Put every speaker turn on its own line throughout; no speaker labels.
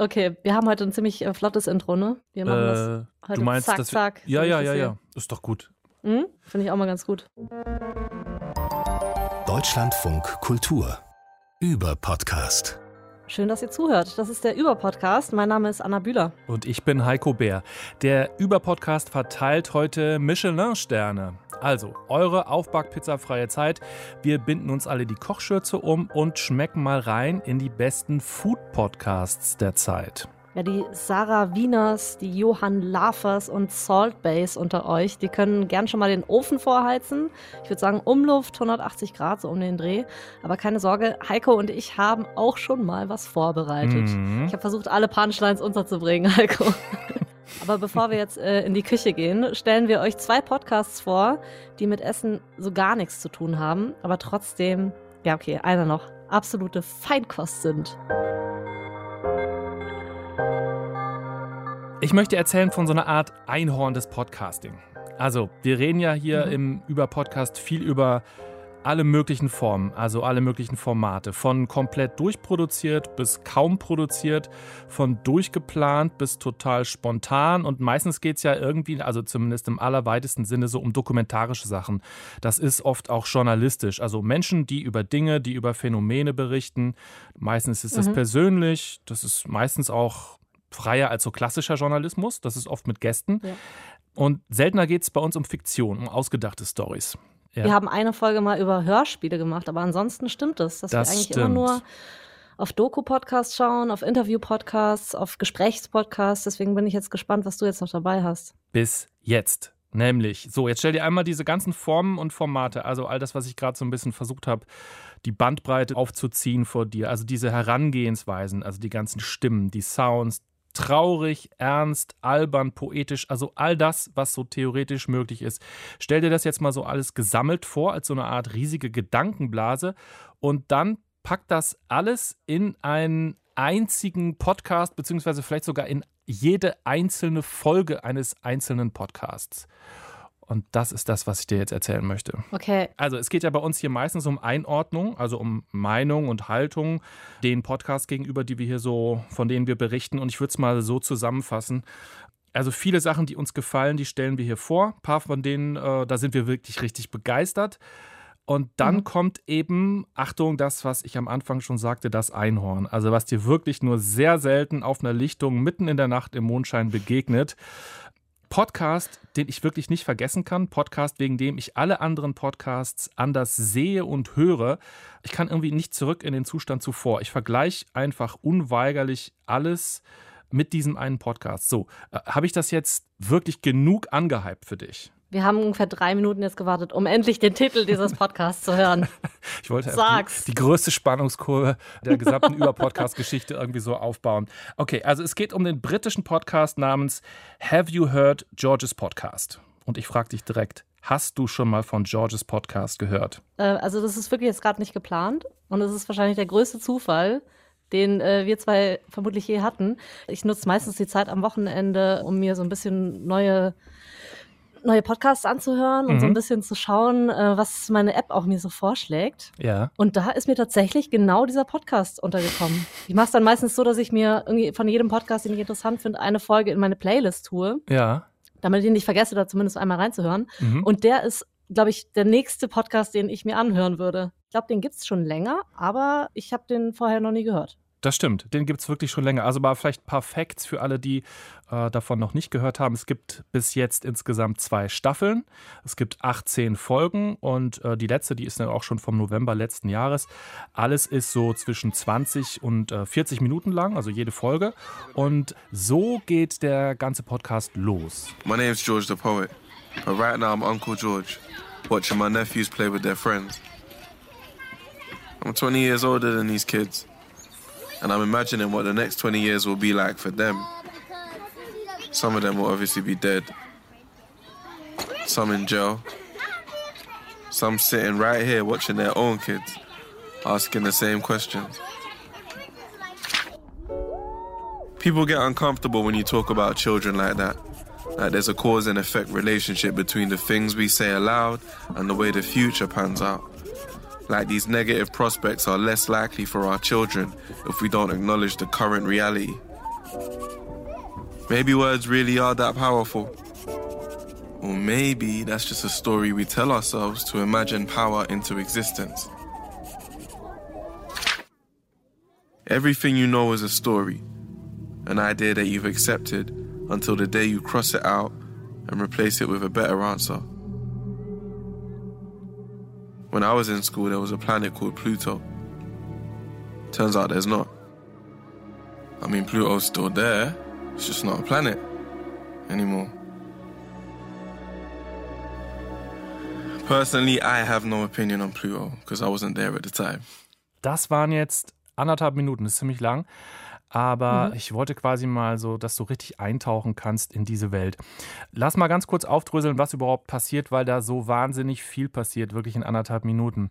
Okay, wir haben heute ein ziemlich äh, flottes Intro, ne? Wir machen das
Äh,
heute
du meinst,
zack,
dass wir,
zack.
Ja, ja, ja,
das
ja. Ist doch gut.
Hm? Finde ich auch mal ganz gut.
Deutschlandfunk Kultur über Podcast.
Schön, dass ihr zuhört. Das ist der Über-Podcast. Mein Name ist Anna Bühler.
Und ich bin Heiko Bär. Der Überpodcast verteilt heute Michelin-Sterne. Also, eure Aufbackpizzafreie Zeit. Wir binden uns alle die Kochschürze um und schmecken mal rein in die besten Food-Podcasts der Zeit.
Ja, die Sarah Wieners, die Johann Lafers und Salt Base unter euch, die können gern schon mal den Ofen vorheizen. Ich würde sagen Umluft 180 Grad, so um den Dreh. Aber keine Sorge, Heiko und ich haben auch schon mal was vorbereitet.
Mhm.
Ich habe versucht, alle Punchlines unterzubringen, Heiko. Aber bevor wir jetzt äh, in die Küche gehen, stellen wir euch zwei Podcasts vor, die mit Essen so gar nichts zu tun haben, aber trotzdem, ja okay, einer noch, absolute Feinkost sind.
Ich möchte erzählen von so einer Art Einhorn des Podcasting. Also, wir reden ja hier
Mhm.
im Über-Podcast viel über alle möglichen Formen, also alle möglichen Formate. Von komplett durchproduziert bis kaum produziert, von durchgeplant bis total spontan. Und meistens geht es ja irgendwie, also zumindest im allerweitesten Sinne, so um dokumentarische Sachen. Das ist oft auch journalistisch. Also Menschen, die über Dinge, die über Phänomene berichten. Meistens ist das
Mhm.
persönlich, das ist meistens auch freier als so klassischer Journalismus. Das ist oft mit Gästen.
Ja.
Und seltener geht es bei uns um Fiktion, um ausgedachte Stories. Ja.
Wir haben eine Folge mal über Hörspiele gemacht, aber ansonsten stimmt es, dass
Das
wir eigentlich
stimmt.
immer nur auf Doku-Podcasts schauen, auf Interview-Podcasts, auf Gesprächspodcasts. Deswegen bin ich jetzt gespannt, was du jetzt noch dabei hast.
bis jetzt. Nämlich, so, jetzt stell dir einmal diese ganzen Formen und Formate, also all das, was ich gerade so ein bisschen versucht habe, die Bandbreite aufzuziehen vor dir, also diese Herangehensweisen, also die ganzen Stimmen, die Sounds, traurig, ernst, albern, poetisch, also all das, was so theoretisch möglich ist. Stell dir das jetzt mal so alles gesammelt vor, als so eine Art riesige Gedankenblase und dann pack das alles in einen einzigen Podcast, beziehungsweise vielleicht sogar in jede einzelne Folge eines einzelnen Podcasts. Und das ist das, was ich dir jetzt erzählen möchte.
Okay,
Also es geht ja bei uns hier meistens um Einordnung, also um Meinung und Haltung den Podcasts gegenüber, die wir hier so, von denen wir berichten. Und ich würde es mal so zusammenfassen. Also viele Sachen, die uns gefallen, die stellen wir hier vor. Ein paar von denen, äh, da sind wir wirklich richtig begeistert. Und dann
Mhm.
kommt eben, Achtung, das, was ich am Anfang schon sagte, das Einhorn. Also was dir wirklich nur sehr selten auf einer Lichtung mitten in der Nacht im Mondschein begegnet. Podcast, den ich wirklich nicht vergessen kann. Podcast, wegen dem ich alle anderen Podcasts anders sehe und höre. Ich kann irgendwie nicht zurück in den Zustand zuvor. Ich vergleiche einfach unweigerlich alles mit diesem einen Podcast. So, äh, habe ich das jetzt wirklich genug angehypt für dich?
Wir haben ungefähr drei Minuten jetzt gewartet, um endlich den Titel dieses Podcasts zu hören.
Ich wollte
Sag's.
Die, die größte Spannungskurve der gesamten Über-Podcast-Geschichte irgendwie so aufbauen. Okay, also es geht um den britischen Podcast namens Have You Heard George's Podcast? Und ich frage dich direkt, hast du schon mal von George's Podcast gehört?
Äh, also das ist wirklich jetzt gerade nicht geplant und es ist wahrscheinlich der größte Zufall, den äh, wir zwei vermutlich je hatten. Ich nutze meistens die Zeit am Wochenende, um mir so ein bisschen neue neue Podcasts anzuhören und so ein
Mhm.
bisschen zu schauen, äh, was meine App auch mir so vorschlägt.
Ja.
Und da ist mir tatsächlich genau dieser Podcast untergekommen. Ich mache es dann meistens so, dass ich mir irgendwie von jedem Podcast, den ich interessant finde, eine Folge in meine Playlist tue,
Ja.
damit ich ihn nicht vergesse, da zumindest einmal reinzuhören.
Mhm.
Und der ist, glaube ich, der nächste Podcast, den ich mir anhören würde. Ich glaube, den gibt's schon länger, aber ich habe den vorher noch nie gehört.
Das stimmt, den gibt es wirklich schon länger. Also mal vielleicht ein paar Facts für alle, die äh, davon noch nicht gehört haben. Es gibt bis jetzt insgesamt zwei Staffeln. Es gibt 18 Folgen und äh, die letzte, die ist dann auch schon vom November letzten Jahres. Alles ist so zwischen 20 und äh, 40 Minuten lang, also jede Folge. Und so geht der ganze Podcast los.
My name's George the Poet, but right now I'm Uncle George, watching my nephews play with their friends. I'm 20 years older than these kids, and I'm imagining what the next 20 years will be like for them. Some of them will obviously be dead, some in jail, some sitting right here watching their own kids, asking the same questions. People get uncomfortable when you talk about children like that. Like there's a cause and effect relationship between the things we say aloud and the way the future pans out. Like these negative prospects are less likely for our children if we don't acknowledge the current reality Maybe words really are that powerful. Or maybe that's just a story we tell ourselves to imagine power into existence. Everything you know is a story, an idea that you've accepted until the day you cross it out and replace it with a better answer. When I was in school, there was a planet called Pluto. Turns out there's not. I mean, Pluto's still there, it's just not a planet anymore. Personally, I have no opinion on Pluto because I wasn't there at the time.
Das waren jetzt anderthalb Minuten, ist ziemlich lang. Aber mhm. ich wollte quasi mal so, dass du richtig eintauchen kannst in diese Welt. Lass mal ganz kurz aufdröseln, was überhaupt passiert, weil da so wahnsinnig viel passiert, wirklich in anderthalb Minuten.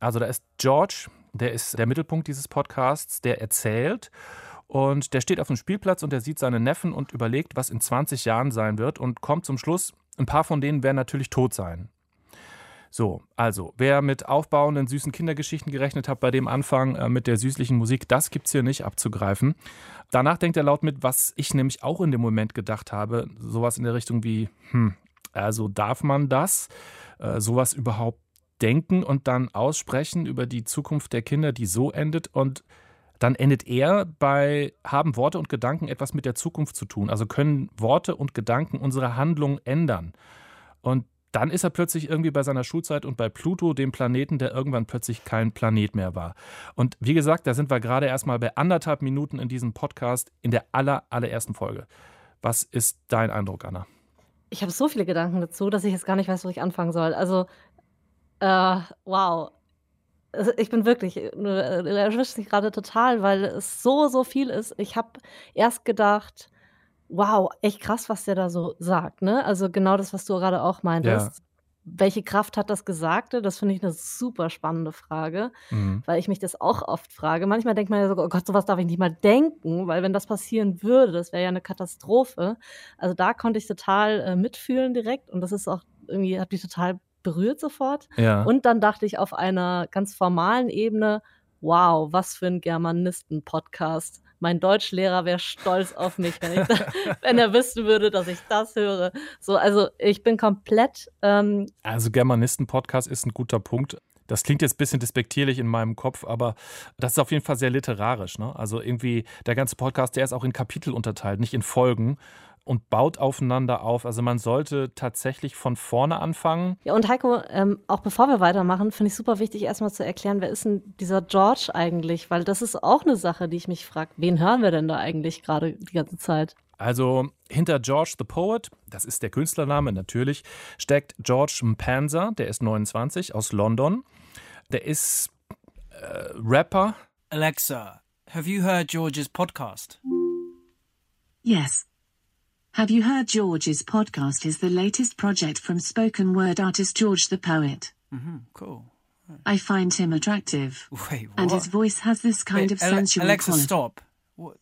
Also da ist George, der ist der Mittelpunkt dieses Podcasts, der erzählt. Und der steht auf dem Spielplatz und der sieht seine Neffen und überlegt, was in 20 Jahren sein wird und kommt zum Schluss, ein paar von denen werden natürlich tot sein. So, also, wer mit aufbauenden süßen Kindergeschichten gerechnet hat bei dem Anfang äh, mit der süßlichen Musik, das gibt es hier nicht abzugreifen. Danach denkt er laut mit, was ich nämlich auch in dem Moment gedacht habe, sowas in der Richtung wie, hm, also darf man das, äh, sowas überhaupt denken und dann aussprechen über die Zukunft der Kinder, die so endet und dann endet er bei, haben Worte und Gedanken etwas mit der Zukunft zu tun? Also können Worte und Gedanken unsere Handlung ändern? Und dann ist er plötzlich irgendwie bei seiner Schulzeit und bei Pluto, dem Planeten, der irgendwann plötzlich kein Planet mehr war. Und wie gesagt, da sind wir gerade erstmal bei anderthalb Minuten in diesem Podcast in der aller, allerersten Folge. Was ist dein Eindruck, Anna?
Ich habe so viele Gedanken dazu, dass ich jetzt gar nicht weiß, wo ich anfangen soll. Also, äh, wow. Also ich bin wirklich, äh, du erwischst mich gerade total, weil es so, so viel ist. Ich habe erst gedacht, Wow, echt krass, was der da so sagt, ne? Also genau das, was du gerade auch meintest. Ja. Welche Kraft hat das Gesagte? Das finde ich eine super spannende Frage, mhm. weil ich mich das auch oft frage. Manchmal denkt man ja so, oh Gott, sowas darf ich nicht mal denken, weil wenn das passieren würde, das wäre ja eine Katastrophe. Also da konnte ich total äh, mitfühlen direkt und das ist auch irgendwie, hat mich total berührt sofort.
Ja.
Und dann dachte ich auf einer ganz formalen Ebene, wow, was für ein Germanisten-Podcast mein Deutschlehrer wäre stolz auf mich, wenn, ich, wenn, er wissen würde, dass ich das höre. So, also ich bin komplett. Ähm
also Germanisten-Podcast ist ein guter Punkt. Das klingt jetzt ein bisschen despektierlich in meinem Kopf, aber das ist auf jeden Fall sehr literarisch. Ne? Also irgendwie der ganze Podcast, der ist auch in Kapitel unterteilt, nicht in Folgen und baut aufeinander auf. Also man sollte tatsächlich von vorne anfangen.
Ja, und Heiko, ähm, auch bevor wir weitermachen, finde ich super wichtig, erstmal zu erklären, wer ist denn dieser George eigentlich? Weil das ist auch eine Sache, die ich mich frage, wen hören wir denn da eigentlich gerade die ganze Zeit?
Also hinter George the Poet, das ist der Künstlername natürlich, steckt George Mpanza, der ist 29 aus London. Der ist äh, Rapper.
Alexa, have you heard George's podcast?
Yes. Have you heard George's podcast is the latest project from spoken word artist George the Poet.
Mm-hmm, cool.
I find him attractive.
Wait, what?
And his voice has this kind
Wait,
of sensual
Alexa,
quality.
stop. What?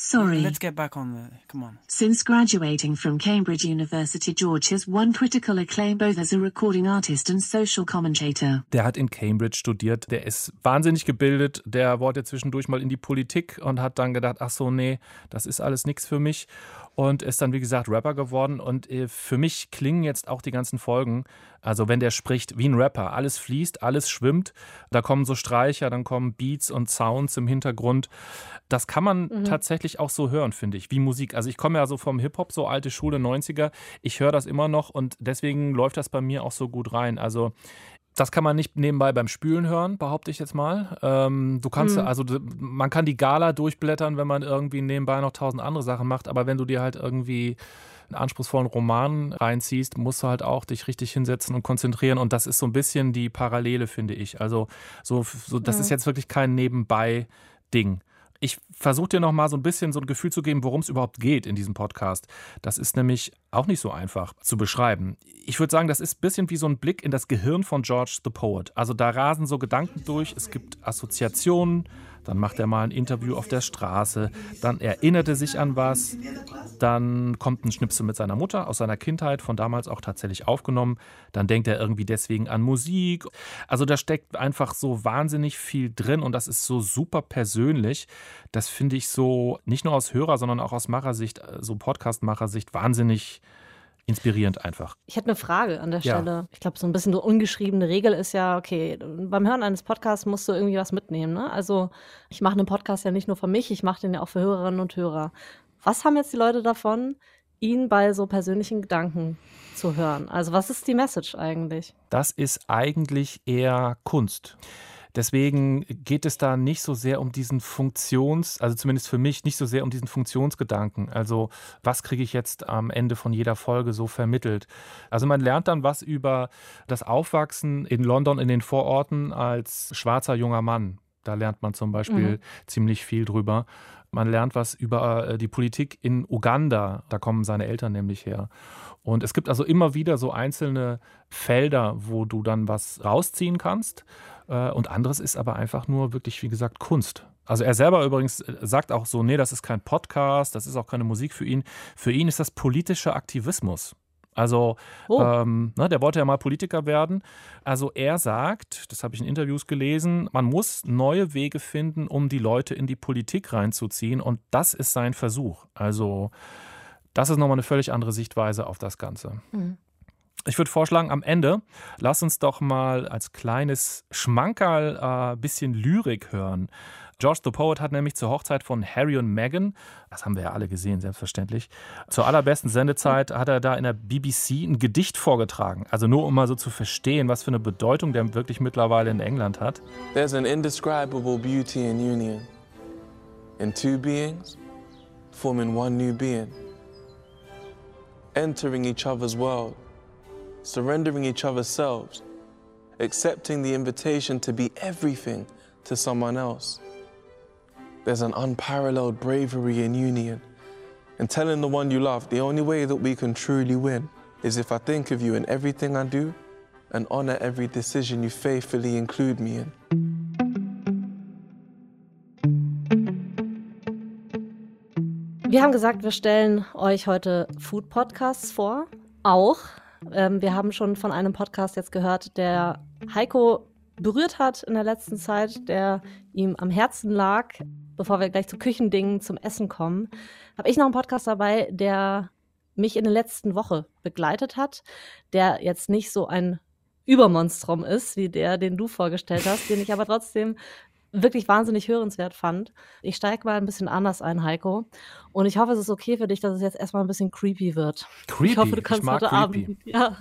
Sorry.
Let's get back on the. Come on.
Since graduating from Cambridge University, George has won critical acclaim both as a recording artist and social commentator.
Der hat in Cambridge studiert, der ist wahnsinnig gebildet, der wollte zwischendurch mal in die Politik und hat dann gedacht, ach so, nee, das ist alles nichts für mich und ist dann, wie gesagt, Rapper geworden. Und äh, für mich klingen jetzt auch die ganzen Folgen, also wenn der spricht, wie ein Rapper. Alles fließt, alles schwimmt. Da kommen so Streicher, dann kommen Beats und Sounds im Hintergrund. Das kann man mhm. tatsächlich auch so hören, finde ich, wie Musik. Also ich komme ja so vom Hip-Hop, so alte Schule 90er. Ich höre das immer noch und deswegen läuft das bei mir auch so gut rein. Also das kann man nicht nebenbei beim Spülen hören, behaupte ich jetzt mal. Ähm, du kannst, mhm. also man kann die Gala durchblättern, wenn man irgendwie nebenbei noch tausend andere Sachen macht, aber wenn du dir halt irgendwie einen anspruchsvollen Roman reinziehst, musst du halt auch dich richtig hinsetzen und konzentrieren. Und das ist so ein bisschen die Parallele, finde ich. Also so, so das mhm. ist jetzt wirklich kein Nebenbei-Ding. Ich versuche dir noch mal so ein bisschen so ein Gefühl zu geben, worum es überhaupt geht in diesem Podcast. Das ist nämlich auch nicht so einfach zu beschreiben. Ich würde sagen, das ist ein bisschen wie so ein Blick in das Gehirn von George the Poet. Also da rasen so Gedanken durch, es gibt Assoziationen, dann macht er mal ein Interview auf der Straße, dann erinnert er sich an was, dann kommt ein Schnipsel mit seiner Mutter aus seiner Kindheit, von damals auch tatsächlich aufgenommen, dann denkt er irgendwie deswegen an Musik. Also da steckt einfach so wahnsinnig viel drin und das ist so super persönlich. Das finde ich so nicht nur aus Hörer, sondern auch aus Machersicht, äh, so Podcast-Machersicht wahnsinnig inspirierend einfach.
Ich hätte eine Frage an der
Ja.
Stelle. Ich glaube, so ein bisschen so ungeschriebene Regel ist ja, okay, beim Hören eines Podcasts musst du irgendwie was mitnehmen. Ne? Also ich mache einen Podcast ja nicht nur für mich, ich mache den ja auch für Hörerinnen und Hörer. Was haben jetzt die Leute davon, ihn bei so persönlichen Gedanken zu hören? Also was ist die Message eigentlich?
Das ist eigentlich eher Kunst. Deswegen geht es da nicht so sehr um diesen Funktions, also zumindest für mich nicht so sehr um diesen Funktionsgedanken. Also was kriege ich jetzt am Ende von jeder Folge so vermittelt? Also man lernt dann was über das Aufwachsen in London in den Vororten als schwarzer junger Mann. Da lernt man zum Beispiel
Mhm.
ziemlich viel drüber. Man lernt was über äh, die Politik in Uganda. Da kommen seine Eltern nämlich her. Und es gibt also immer wieder so einzelne Felder, wo du dann was rausziehen kannst. Äh, Und anderes ist aber einfach nur wirklich, wie gesagt, Kunst. Also er selber übrigens äh, sagt auch so, nee, das ist kein Podcast, das ist auch keine Musik für ihn. Für ihn ist das politischer Aktivismus. Also
Oh.
ähm, ne, der wollte ja mal Politiker werden. Also er sagt, das habe ich in Interviews gelesen, man muss neue Wege finden, um die Leute in die Politik reinzuziehen. Und das ist sein Versuch. Also das ist nochmal eine völlig andere Sichtweise auf das Ganze.
Mhm.
Ich würde vorschlagen, am Ende lass uns doch mal als kleines Schmankerl ein äh, bisschen Lyrik hören. George the Poet hat nämlich zur Hochzeit von Harry und Meghan, das haben wir ja alle gesehen, selbstverständlich, zur allerbesten Sendezeit hat er da in der BBC ein Gedicht vorgetragen. Also nur um mal so zu verstehen, was für eine Bedeutung der wirklich mittlerweile in England hat.
There's an indescribable beauty in union, in two beings forming one new being, entering each other's world, surrendering each other's selves, accepting the invitation to be everything to someone else. There's an unparalleled bravery in union, and telling the one you love the only way that we can truly win is if I think of you in everything I do and honor every decision you faithfully include me in.
Wir haben gesagt, wir stellen euch heute Food-Podcasts vor. Auch. Ähm, wir haben schon von einem Podcast jetzt gehört, der Heiko berührt hat in der letzten Zeit, der ihm am Herzen lag. Bevor wir gleich zu Küchendingen zum Essen kommen, habe ich noch einen Podcast dabei, der mich in der letzten Woche begleitet hat, der jetzt nicht so ein Übermonstrum ist, wie der, den du vorgestellt hast, den ich aber trotzdem wirklich wahnsinnig hörenswert fand. Ich steige mal ein bisschen anders ein, Heiko. Und ich hoffe, es ist okay für dich, dass es jetzt erstmal ein bisschen creepy wird.
Creepy,
Ich hoffe, du kannst heute
creepy.
Abend. Ja.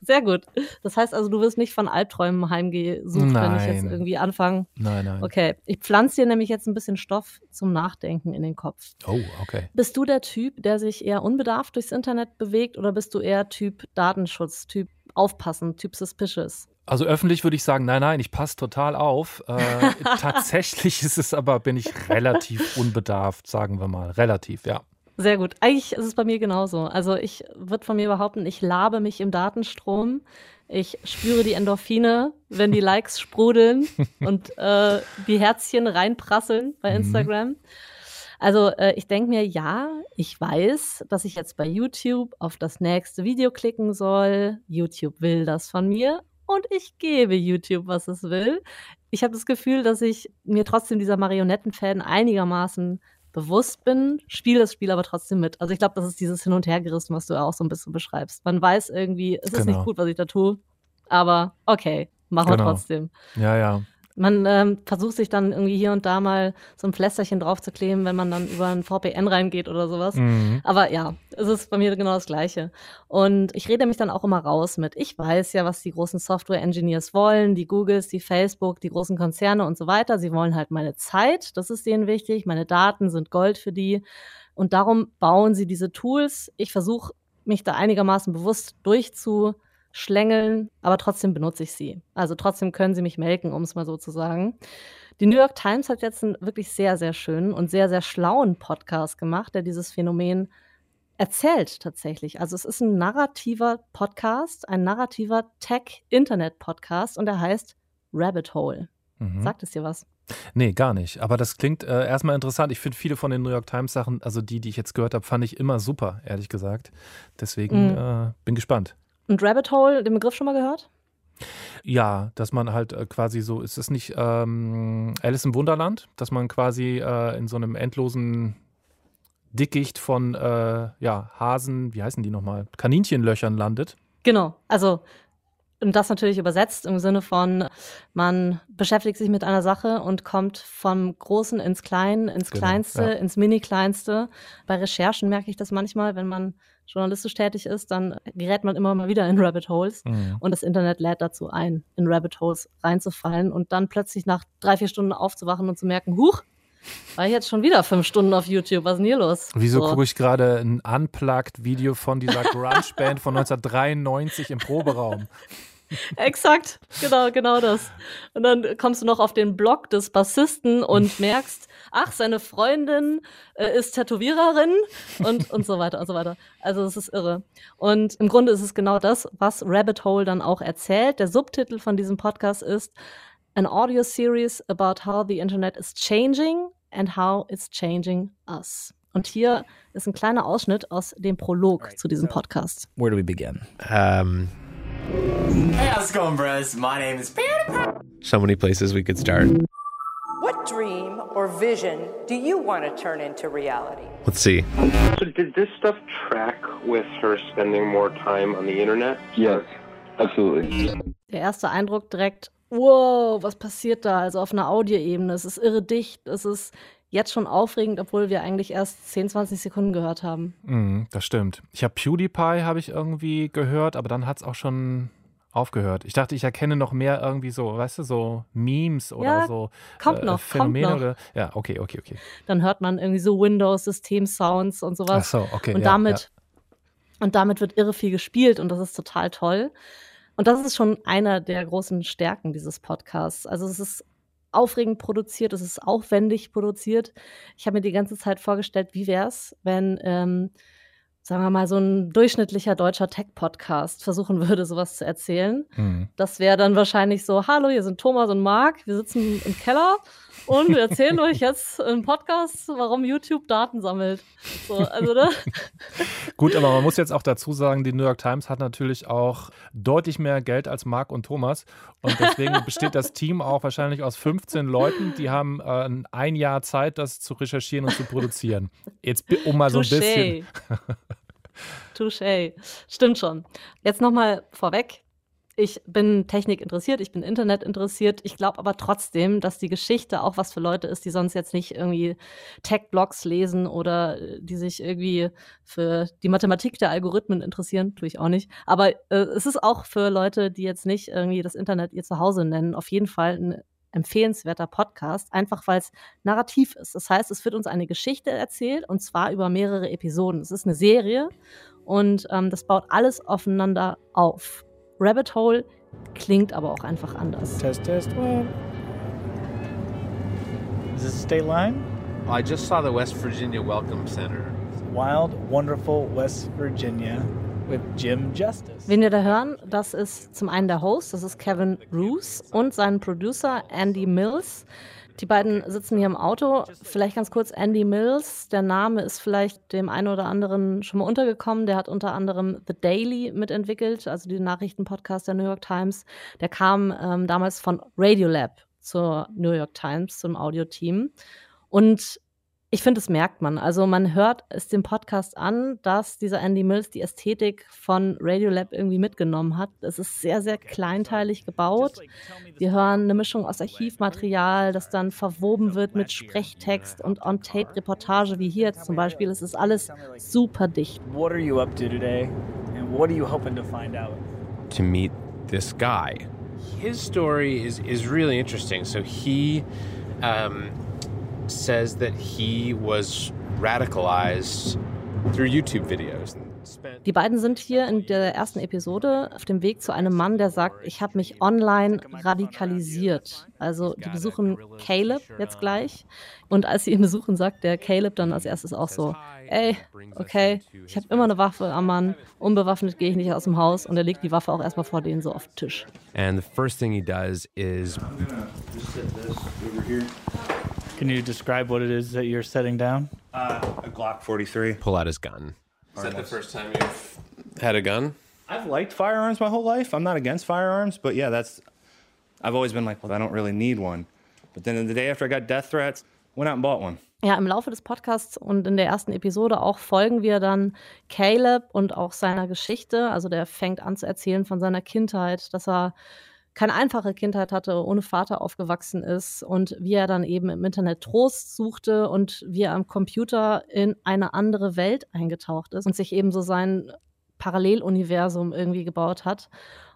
Sehr gut. Das heißt also, du wirst nicht von Albträumen heimgesucht, wenn ich jetzt
Nein.
irgendwie anfange.
Nein, nein.
Okay, ich pflanze dir nämlich jetzt ein bisschen Stoff zum Nachdenken in den Kopf.
Oh, okay.
Bist du der Typ, der sich eher unbedarft durchs Internet bewegt oder bist du eher Typ Datenschutz, Typ Aufpassen, Typ Suspicious?
Also öffentlich würde ich sagen, nein, nein, ich passe total auf. Äh, tatsächlich ist es aber, bin ich relativ unbedarft, sagen wir mal. Relativ, ja.
Sehr gut. Eigentlich ist es bei mir genauso. Also ich würde von mir behaupten, ich labe mich im Datenstrom. Ich spüre die Endorphine, wenn die Likes sprudeln und äh, die Herzchen reinprasseln bei
Mhm.
Instagram. Also äh, ich denke mir, ja, ich weiß, dass ich jetzt bei YouTube auf das nächste Video klicken soll. YouTube will das von mir und ich gebe YouTube, was es will. Ich habe das Gefühl, dass ich mir trotzdem dieser Marionettenfäden einigermaßen bewusst bin, spiele das Spiel aber trotzdem mit. Also ich glaube, das ist dieses Hin- und Hergerissen, was du auch so ein bisschen beschreibst. Man weiß irgendwie, es ist
Genau.
nicht gut, was ich da tue, aber okay, machen wir
Genau.
trotzdem.
Ja, ja.
Man ähm, versucht sich dann irgendwie hier und da mal so ein Pflästerchen drauf zu kleben, wenn man dann über ein VPN reingeht oder sowas.
Mhm.
Aber ja, es ist bei mir genau das Gleiche. Und ich rede mich dann auch immer raus mit, ich weiß ja, was die großen Software-Engineers wollen, die Googles, die Facebook, die großen Konzerne und so weiter. Sie wollen halt meine Zeit, das ist denen wichtig, meine Daten sind Gold für die. Und darum bauen sie diese Tools. Ich versuche mich da einigermaßen bewusst durchzuschlängeln, aber trotzdem benutze ich sie. Also trotzdem können sie mich melken, um es mal so zu sagen. Die New York Times hat jetzt einen wirklich sehr, sehr schönen und sehr, sehr schlauen Podcast gemacht, der dieses Phänomen erzählt tatsächlich. Also es ist ein narrativer Podcast, ein narrativer Tech-Internet-Podcast und der heißt Rabbit Hole.
Mhm.
Sagt es dir was?
Nee, gar nicht. Aber das klingt äh, erstmal interessant. Ich finde viele von den New York Times Sachen, also die, die ich jetzt gehört habe, fand ich immer super, ehrlich gesagt. Deswegen
Mhm.
äh, bin gespannt.
Und Rabbit Hole, den Begriff schon mal gehört?
Ja, dass man halt äh, quasi so, ist es nicht ähm, Alice im Wunderland, dass man quasi äh, in so einem endlosen Dickicht von äh, ja, Hasen, wie heißen die nochmal, Kaninchenlöchern landet.
Genau. Also, und das natürlich übersetzt im Sinne von, man beschäftigt sich mit einer Sache und kommt vom Großen ins Klein, ins
Genau,
Kleinste,
ja.
ins Mini-Kleinste. Bei Recherchen merke ich das manchmal, wenn man journalistisch tätig ist, dann gerät man immer mal wieder in Rabbit Holes.
Mhm.
Und das Internet lädt dazu ein, in Rabbit Holes reinzufallen und dann plötzlich nach drei, vier Stunden aufzuwachen und zu merken, huch, war ich jetzt schon wieder fünf Stunden auf YouTube, was ist denn hier los?
Wieso
So.
gucke ich gerade ein Unplugged-Video von dieser Grunge-Band von 1993 im Proberaum?
Exakt, genau, genau das. Und dann kommst du noch auf den Blog des Bassisten und merkst, ach, seine Freundin äh, ist Tätowiererin und, und so weiter und so weiter. Also es ist irre. Und im Grunde ist es genau das, was Rabbit Hole dann auch erzählt. Der Subtitel von diesem Podcast ist An Audio Series about how the Internet is changing and how it's changing us. Und hier ist ein kleiner Ausschnitt aus dem Prolog zu diesem Podcast.
Where do we begin?
Um,
Hey, how's it going, bros? My name is
so many places we could start.
What dream or vision do you want to turn into reality?
Let's see.
So did this stuff track with her spending more time on the internet?
Yes, absolutely.
Der erste Eindruck direkt, wow, was passiert da? Also auf einer Audioebene. Es ist irre dicht. Es ist jetzt schon aufregend, obwohl wir eigentlich erst 10, 20 Sekunden gehört haben.
Mhm, das stimmt. Ich habe PewDiePie, habe ich irgendwie gehört, aber dann hat es auch schon aufgehört. Ich dachte, ich erkenne noch mehr irgendwie so, weißt du, so Memes oder
Ja,
so
kommt
äh,
noch,
Phänomene
kommt noch.
oder ja, okay, okay, okay.
Dann hört man irgendwie so Windows-System-Sounds und sowas.
Ach so, okay,
Und
ja,
damit, und damit wird irre viel gespielt und das ist total toll. Und das ist schon einer der großen Stärken dieses Podcasts. Also es ist aufregend produziert, es ist aufwendig produziert. Ich habe mir die ganze Zeit vorgestellt, wie wäre es, wenn, ähm, sagen wir mal, so ein durchschnittlicher deutscher Tech-Podcast versuchen würde, sowas zu erzählen.
Mhm.
Das wäre dann wahrscheinlich so, hallo, hier sind Thomas und Marc, wir sitzen im Keller und wir erzählen euch jetzt im Podcast, warum YouTube Daten sammelt. So, also, ne?
Gut, aber man muss jetzt auch dazu sagen, die New York Times hat natürlich auch deutlich mehr Geld als Marc und Thomas. Und deswegen besteht das Team auch wahrscheinlich aus 15 Leuten, die haben äh, ein Jahr Zeit, das zu recherchieren und zu produzieren. Jetzt, um mal so ein bisschen.
Touché. Stimmt schon. Jetzt nochmal vorweg. Ich bin Technik interessiert, ich bin Internet interessiert. Ich glaube aber trotzdem, dass die Geschichte auch was für Leute ist, die sonst jetzt nicht irgendwie Tech-Blogs lesen oder äh, die sich irgendwie für die Mathematik der Algorithmen interessieren. Tue ich auch nicht. Aber äh, es ist auch für Leute, die jetzt nicht irgendwie das Internet ihr Zuhause nennen, auf jeden Fall ein empfehlenswerter Podcast, einfach weil es narrativ ist. Das heißt, es wird uns eine Geschichte erzählt und zwar über mehrere Episoden. Es ist eine Serie und ähm, das baut alles aufeinander auf. Rabbit Hole klingt aber auch einfach anders.
Test, test, one. Is this a state line?
I just saw the West Virginia Welcome Center.
Wild, wonderful West Virginia with Jim Justice.
Wen wir da hören, das ist zum einen der Host, das ist Kevin Roos und sein Producer Andy Mills. Die beiden sitzen hier im Auto. Vielleicht ganz kurz Andy Mills. Der Name ist vielleicht dem einen oder anderen schon mal untergekommen. Der hat unter anderem The Daily mitentwickelt, also den Nachrichtenpodcast der New York Times. Der kam ähm, damals von Radiolab zur New York Times, zum Audioteam. Und ich finde, das merkt man. Also man hört es dem Podcast an, dass dieser Andy Mills die Ästhetik von Radiolab irgendwie mitgenommen hat. Es ist sehr, sehr kleinteilig gebaut. Wir hören eine Mischung aus Archivmaterial, das dann verwoben wird mit Sprechtext und On-Tape-Reportage, wie hier jetzt zum Beispiel. Es ist alles super dicht.
What are you up to today? And what are you hoping to find out?
to meet this guy. His story is is really interesting. So he um, says that he was radicalized through YouTube videos.
Die beiden sind hier in der ersten Episode auf dem Weg zu einem Mann, der sagt, ich habe mich online radikalisiert. Also die besuchen Caleb jetzt gleich. Und als sie ihn besuchen, sagt der Caleb dann als erstes auch so, ey, okay, ich habe immer eine Waffe am Mann, unbewaffnet gehe ich nicht aus dem Haus. Und er legt die Waffe auch erstmal vor denen so auf den Tisch.
And the first thing he does is
Can you describe what it is that you're setting down?
Uh, a Glock 43.
pull out his gun.
Is that the first time you've had a gun?
I've liked firearms my whole life. I'm not against firearms, but yeah, that's. I've always been like, well, I don't really need one. But then the day after I got death threats, went out and bought one.
Ja, im Laufe des Podcasts und in der ersten Episode auch folgen wir dann Caleb und auch seiner Geschichte. Also der fängt an zu erzählen von seiner Kindheit, dass er keine einfache Kindheit hatte, ohne Vater aufgewachsen ist und wie er dann eben im Internet Trost suchte und wie er am Computer in eine andere Welt eingetaucht ist und sich eben so sein Paralleluniversum irgendwie gebaut hat.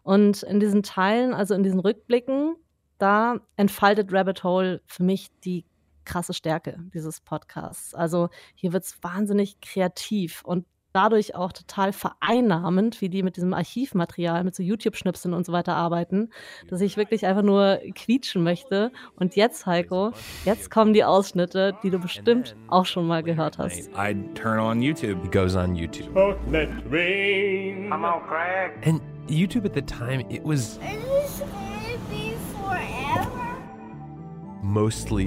Und in diesen Teilen, also in diesen Rückblicken, da entfaltet Rabbit Hole für mich die krasse Stärke dieses Podcasts. Also hier wird es wahnsinnig kreativ und dadurch auch total vereinnahmend, wie die mit diesem Archivmaterial, mit so YouTube-Schnipseln und so weiter arbeiten, dass ich wirklich einfach nur quietschen möchte. Und jetzt, Heiko, jetzt kommen die Ausschnitte, die du bestimmt auch schon mal gehört hast.
I'd turn on YouTube.
He goes on YouTube.
Chocolate rain.
I'm on crack.
And YouTube at the time, it was
Is this gonna be forever?
mostly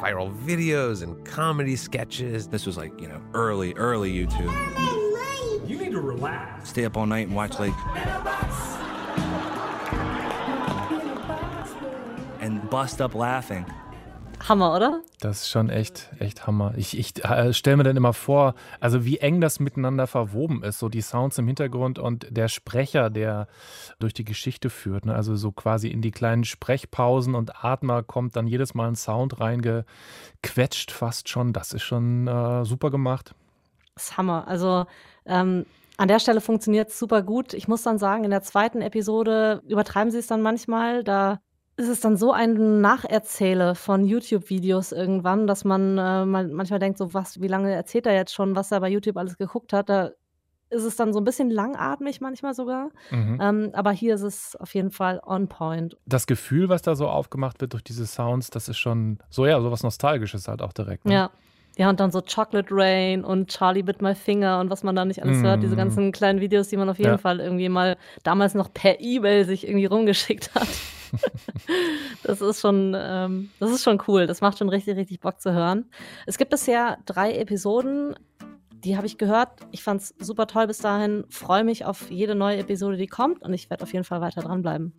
viral videos and comedy sketches.
This was like, you know, early, early YouTube.
You
need to relax. Stay up all night and watch like. And bust up laughing.
Hammer, oder?
Das ist schon echt, echt Hammer. Ich, ich äh, stelle mir dann immer vor, also wie eng das miteinander verwoben ist, so die Sounds im Hintergrund und der Sprecher, der durch die Geschichte führt. Ne? Also so quasi in die kleinen Sprechpausen und Atmer kommt dann jedes Mal ein Sound reingequetscht, fast schon. Das ist schon äh, super gemacht.
Das ist Hammer. Also ähm, an der Stelle funktioniert es super gut. Ich muss dann sagen, in der zweiten Episode übertreiben sie es dann manchmal. Da ist es dann so ein Nacherzähle von YouTube-Videos irgendwann, dass man äh, mal- manchmal denkt, so was, wie lange erzählt er jetzt schon, was er bei YouTube alles geguckt hat. Da ist es dann so ein bisschen langatmig manchmal sogar.
Mhm.
Ähm, aber hier ist es auf jeden Fall on point.
Das Gefühl, was da so aufgemacht wird durch diese Sounds, das ist schon so, ja, so was Nostalgisches halt auch direkt. Ne?
Ja. Ja, und dann so Chocolate Rain und Charlie Bit My Finger und was man da nicht alles hört. Diese
Mm.
ganzen kleinen Videos, die man auf jeden
Ja.
Fall irgendwie mal damals noch per E-Mail sich irgendwie rumgeschickt hat. das ist schon, ähm, das ist schon cool. Das macht schon richtig, richtig Bock zu hören. Es gibt bisher drei Episoden. Die habe ich gehört. Ich fand es super toll bis dahin. Freue mich auf jede neue Episode, die kommt. Und ich werde auf jeden Fall weiter dranbleiben.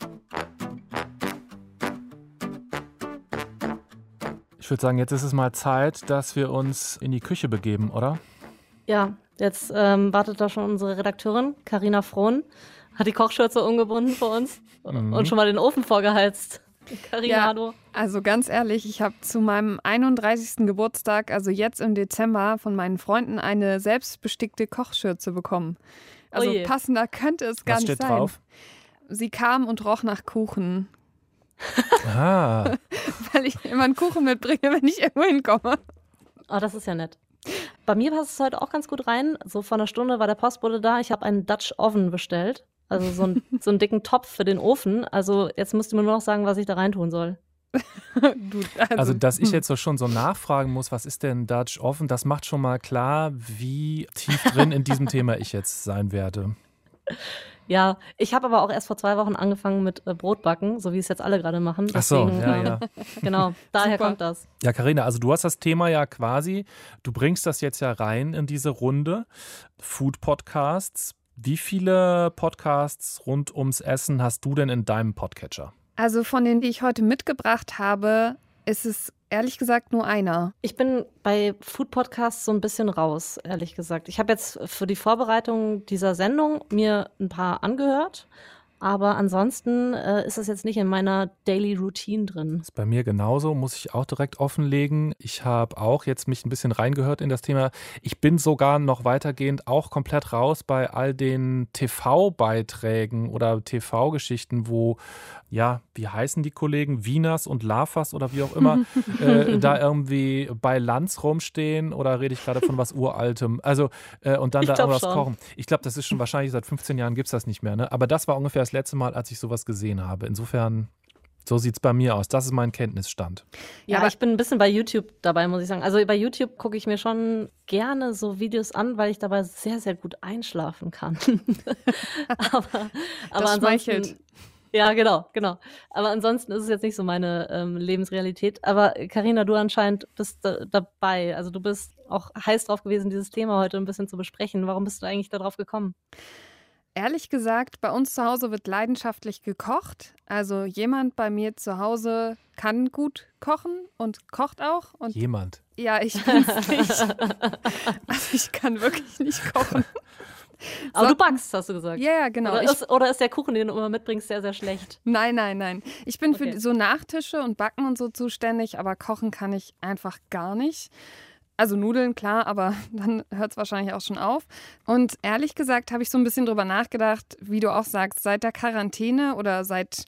Ich würde sagen, jetzt ist es mal Zeit, dass wir uns in die Küche begeben, oder?
Ja, jetzt ähm, wartet da schon unsere Redakteurin, Karina Frohn. Hat die Kochschürze umgebunden für uns
Mhm.
und schon mal den Ofen vorgeheizt.
Ja, also ganz ehrlich, ich habe zu meinem 31. Geburtstag, also jetzt im Dezember, von meinen Freunden eine selbstbestickte Kochschürze bekommen. Also
Oje.
passender könnte es gar
Was
nicht
steht
sein.
drauf?
Sie kam und roch nach Kuchen,
Ah,
weil ich immer einen Kuchen mitbringe, wenn ich irgendwo hinkomme.
Oh, das ist ja nett. Bei mir passt es heute auch ganz gut rein. So vor einer Stunde war der Postbote da. Ich habe einen Dutch Oven bestellt. Also so, ein, so einen dicken Topf für den Ofen. Also jetzt müsst ihr mir nur noch sagen, was ich da reintun soll.
Du,
also dass ich
hm.
jetzt so schon so nachfragen muss, was ist denn Dutch offen, das macht schon mal klar, wie tief drin in diesem Thema ich jetzt sein werde.
Ja, ich habe aber auch erst vor zwei Wochen angefangen mit äh, Brotbacken, so wie es jetzt alle gerade machen.
Ach so,
Deswegen,
ja,
ähm,
ja.
Genau, daher
Super.
kommt das.
Ja, Karina, also du hast das Thema ja quasi, du bringst das jetzt ja rein in diese Runde Food Podcasts. Wie viele Podcasts rund ums Essen hast du denn in deinem Podcatcher?
Also von denen, die ich heute mitgebracht habe, ist es ehrlich gesagt nur einer.
Ich bin bei Food Podcasts so ein bisschen raus, ehrlich gesagt. Ich habe jetzt für die Vorbereitung dieser Sendung mir ein paar angehört Aber ansonsten äh, ist das jetzt nicht in meiner Daily Routine drin.
Ist bei mir genauso, muss ich auch direkt offenlegen. Ich habe auch jetzt mich ein bisschen reingehört in das Thema. Ich bin sogar noch weitergehend auch komplett raus bei all den TV-Beiträgen oder TV-Geschichten, wo, ja, wie heißen die Kollegen? Wieners und Lafas oder wie auch immer, äh, da irgendwie bei Lanz rumstehen oder rede ich gerade von was Uraltem? Also, äh, und dann
Ich
da irgendwas
schon.
kochen. Ich glaube, das ist schon wahrscheinlich seit 15 Jahren gibt es das nicht mehr, ne? Aber das war ungefähr das letzte Mal, als ich sowas gesehen habe. Insofern, so sieht es bei mir aus. Das ist mein Kenntnisstand.
Ja, ich bin ein bisschen bei YouTube dabei, muss ich sagen. Also bei YouTube gucke ich mir schon gerne so Videos an, weil ich dabei sehr, sehr gut einschlafen kann. aber aber
Das
ansonsten.
schmeichelt.
Ja, genau, genau. Aber ansonsten ist es jetzt nicht so meine ähm, Lebensrealität. Aber Karina, du anscheinend bist da, dabei. Also du bist auch heiß drauf gewesen, dieses Thema heute ein bisschen zu besprechen. Warum bist du eigentlich darauf gekommen?
Ehrlich gesagt, bei uns zu Hause wird leidenschaftlich gekocht. Also jemand bei mir zu Hause kann gut kochen und kocht auch. Und
Jemand.
ja, ich bin's nicht. Also ich kann wirklich nicht kochen.
Aber
So-
du backst, hast du gesagt.
Ja, ja, genau.
Oder
Ich-
ist, oder ist der Kuchen, den du immer mitbringst, sehr, sehr schlecht?
Nein, nein, nein. Ich bin
Okay.
für so Nachtische und Backen und so zuständig, aber kochen kann ich einfach gar nicht. Also Nudeln, klar, aber dann hört es wahrscheinlich auch schon auf. Und ehrlich gesagt habe ich so ein bisschen drüber nachgedacht, wie du auch sagst, seit der Quarantäne oder seit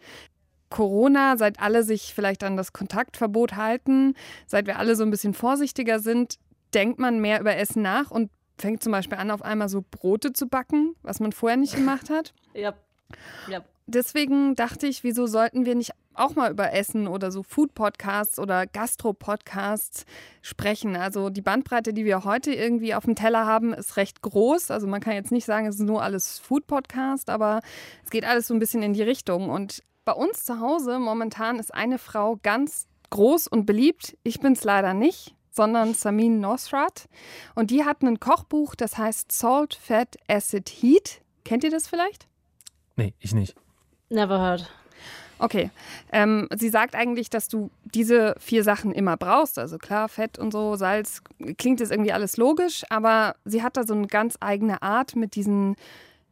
Corona, seit alle sich vielleicht an das Kontaktverbot halten, seit wir alle so ein bisschen vorsichtiger sind, denkt man mehr über Essen nach und fängt zum Beispiel an, auf einmal so Brote zu backen, was man vorher nicht gemacht hat.
Ja. ja.
Deswegen dachte ich, wieso sollten wir nicht auch mal über Essen oder so Food-Podcasts oder Gastro-Podcasts sprechen? Also die Bandbreite, die wir heute irgendwie auf dem Teller haben, ist recht groß. Also man kann jetzt nicht sagen, es ist nur alles Food-Podcast, aber es geht alles so ein bisschen in die Richtung. Und bei uns zu Hause momentan ist eine Frau ganz groß und beliebt. Ich bin es leider nicht sondern Samin Nosrat. Und die hat ein Kochbuch, das heißt Salt, Fat, Acid, Heat. Kennt ihr das vielleicht?
Nee, ich nicht.
Never heard.
Okay. Ähm, sie sagt eigentlich, dass du diese vier Sachen immer brauchst. Also klar, Fett und so, Salz, klingt jetzt irgendwie alles logisch, aber sie hat da so eine ganz eigene Art mit diesen,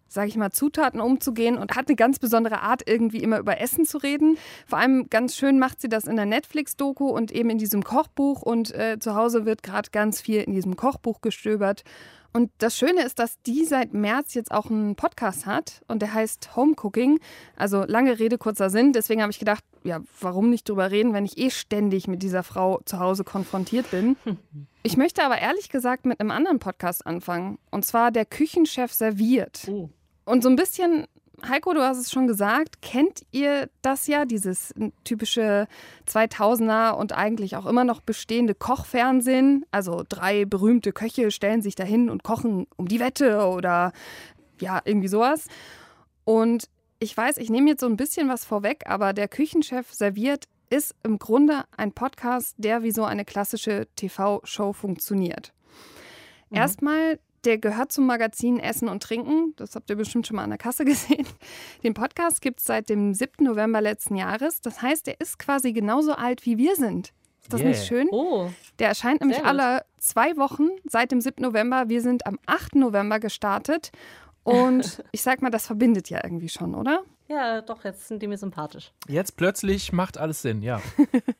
sag ich mal, Zutaten umzugehen und hat eine ganz besondere Art, irgendwie immer über Essen zu reden. Vor allem ganz schön macht sie das in der Netflix-Doku und eben in diesem Kochbuch. Und äh, zu Hause wird gerade ganz viel in diesem Kochbuch gestöbert. Und das Schöne ist, dass die seit März jetzt auch einen Podcast hat und der heißt Home Cooking. Also lange Rede, kurzer Sinn. Deswegen habe ich gedacht, ja, warum nicht drüber reden, wenn ich eh ständig mit dieser Frau zu Hause konfrontiert bin. Ich möchte aber ehrlich gesagt mit einem anderen Podcast anfangen. Und zwar der Küchenchef serviert. Und so ein bisschen, Heiko, du hast es schon gesagt, kennt ihr das ja, dieses typische 2000er und eigentlich auch immer noch bestehende Kochfernsehen? Also drei berühmte Köche stellen sich dahin und kochen um die Wette oder ja, irgendwie sowas. Und ich weiß, ich nehme jetzt so ein bisschen was vorweg, aber der Küchenchef serviert ist im Grunde ein Podcast, der wie so eine klassische TV-Show funktioniert. Erstmal, der gehört zum Magazin Essen und Trinken. Das habt ihr bestimmt schon mal an der Kasse gesehen. Den Podcast gibt es seit dem 7. November letzten Jahres. Das heißt, der ist quasi genauso alt wie wir sind. Ist das
Yeah.
nicht schön?
Oh.
Der erscheint nämlich alle zwei Wochen seit dem 7. November. Wir sind am 8. November gestartet. Und ich sag mal, das verbindet ja irgendwie schon, oder?
Ja, doch, jetzt sind die mir sympathisch.
Jetzt plötzlich macht alles Sinn, ja.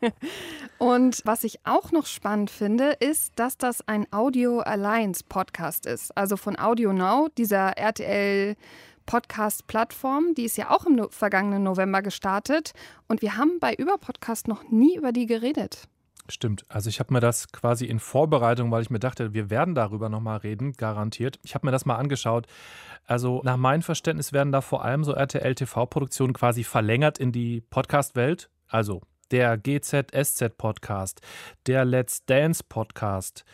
Und was ich auch noch spannend finde, ist, dass das ein Audio Alliance Podcast ist. Also von Audio Now, dieser RTL Podcast-Plattform. Die ist ja auch im no vergangenen November gestartet. Und wir haben bei Überpodcast noch nie über die geredet.
Stimmt. Also ich habe mir das quasi in Vorbereitung, weil ich mir dachte, wir werden darüber nochmal reden, garantiert. Ich habe mir das mal angeschaut. Also nach meinem Verständnis werden da vor allem so RTL-TV-Produktionen quasi verlängert in die Podcast-Welt. Also der GZSZ-Podcast, der Let's Dance-Podcast.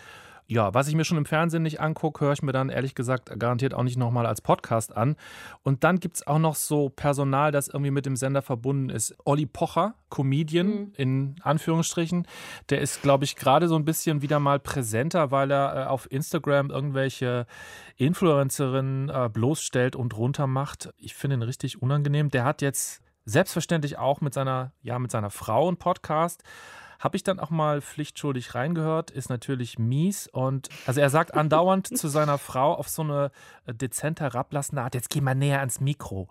Ja, was ich mir schon im Fernsehen nicht angucke, höre ich mir dann ehrlich gesagt garantiert auch nicht nochmal als Podcast an. Und dann gibt es auch noch so Personal, das irgendwie mit dem Sender verbunden ist. Olli Pocher, Comedian in Anführungsstrichen, der ist, glaube ich, gerade so ein bisschen wieder mal präsenter, weil er äh, auf Instagram irgendwelche Influencerinnen äh, bloßstellt und runtermacht. Ich finde ihn richtig unangenehm. Der hat jetzt selbstverständlich auch mit seiner, ja, mit seiner Frau einen Podcast. Habe ich dann auch mal pflichtschuldig reingehört, ist natürlich mies. Und also er sagt andauernd zu seiner Frau auf so eine äh, dezent herablassende Art, jetzt geh mal näher ans Mikro.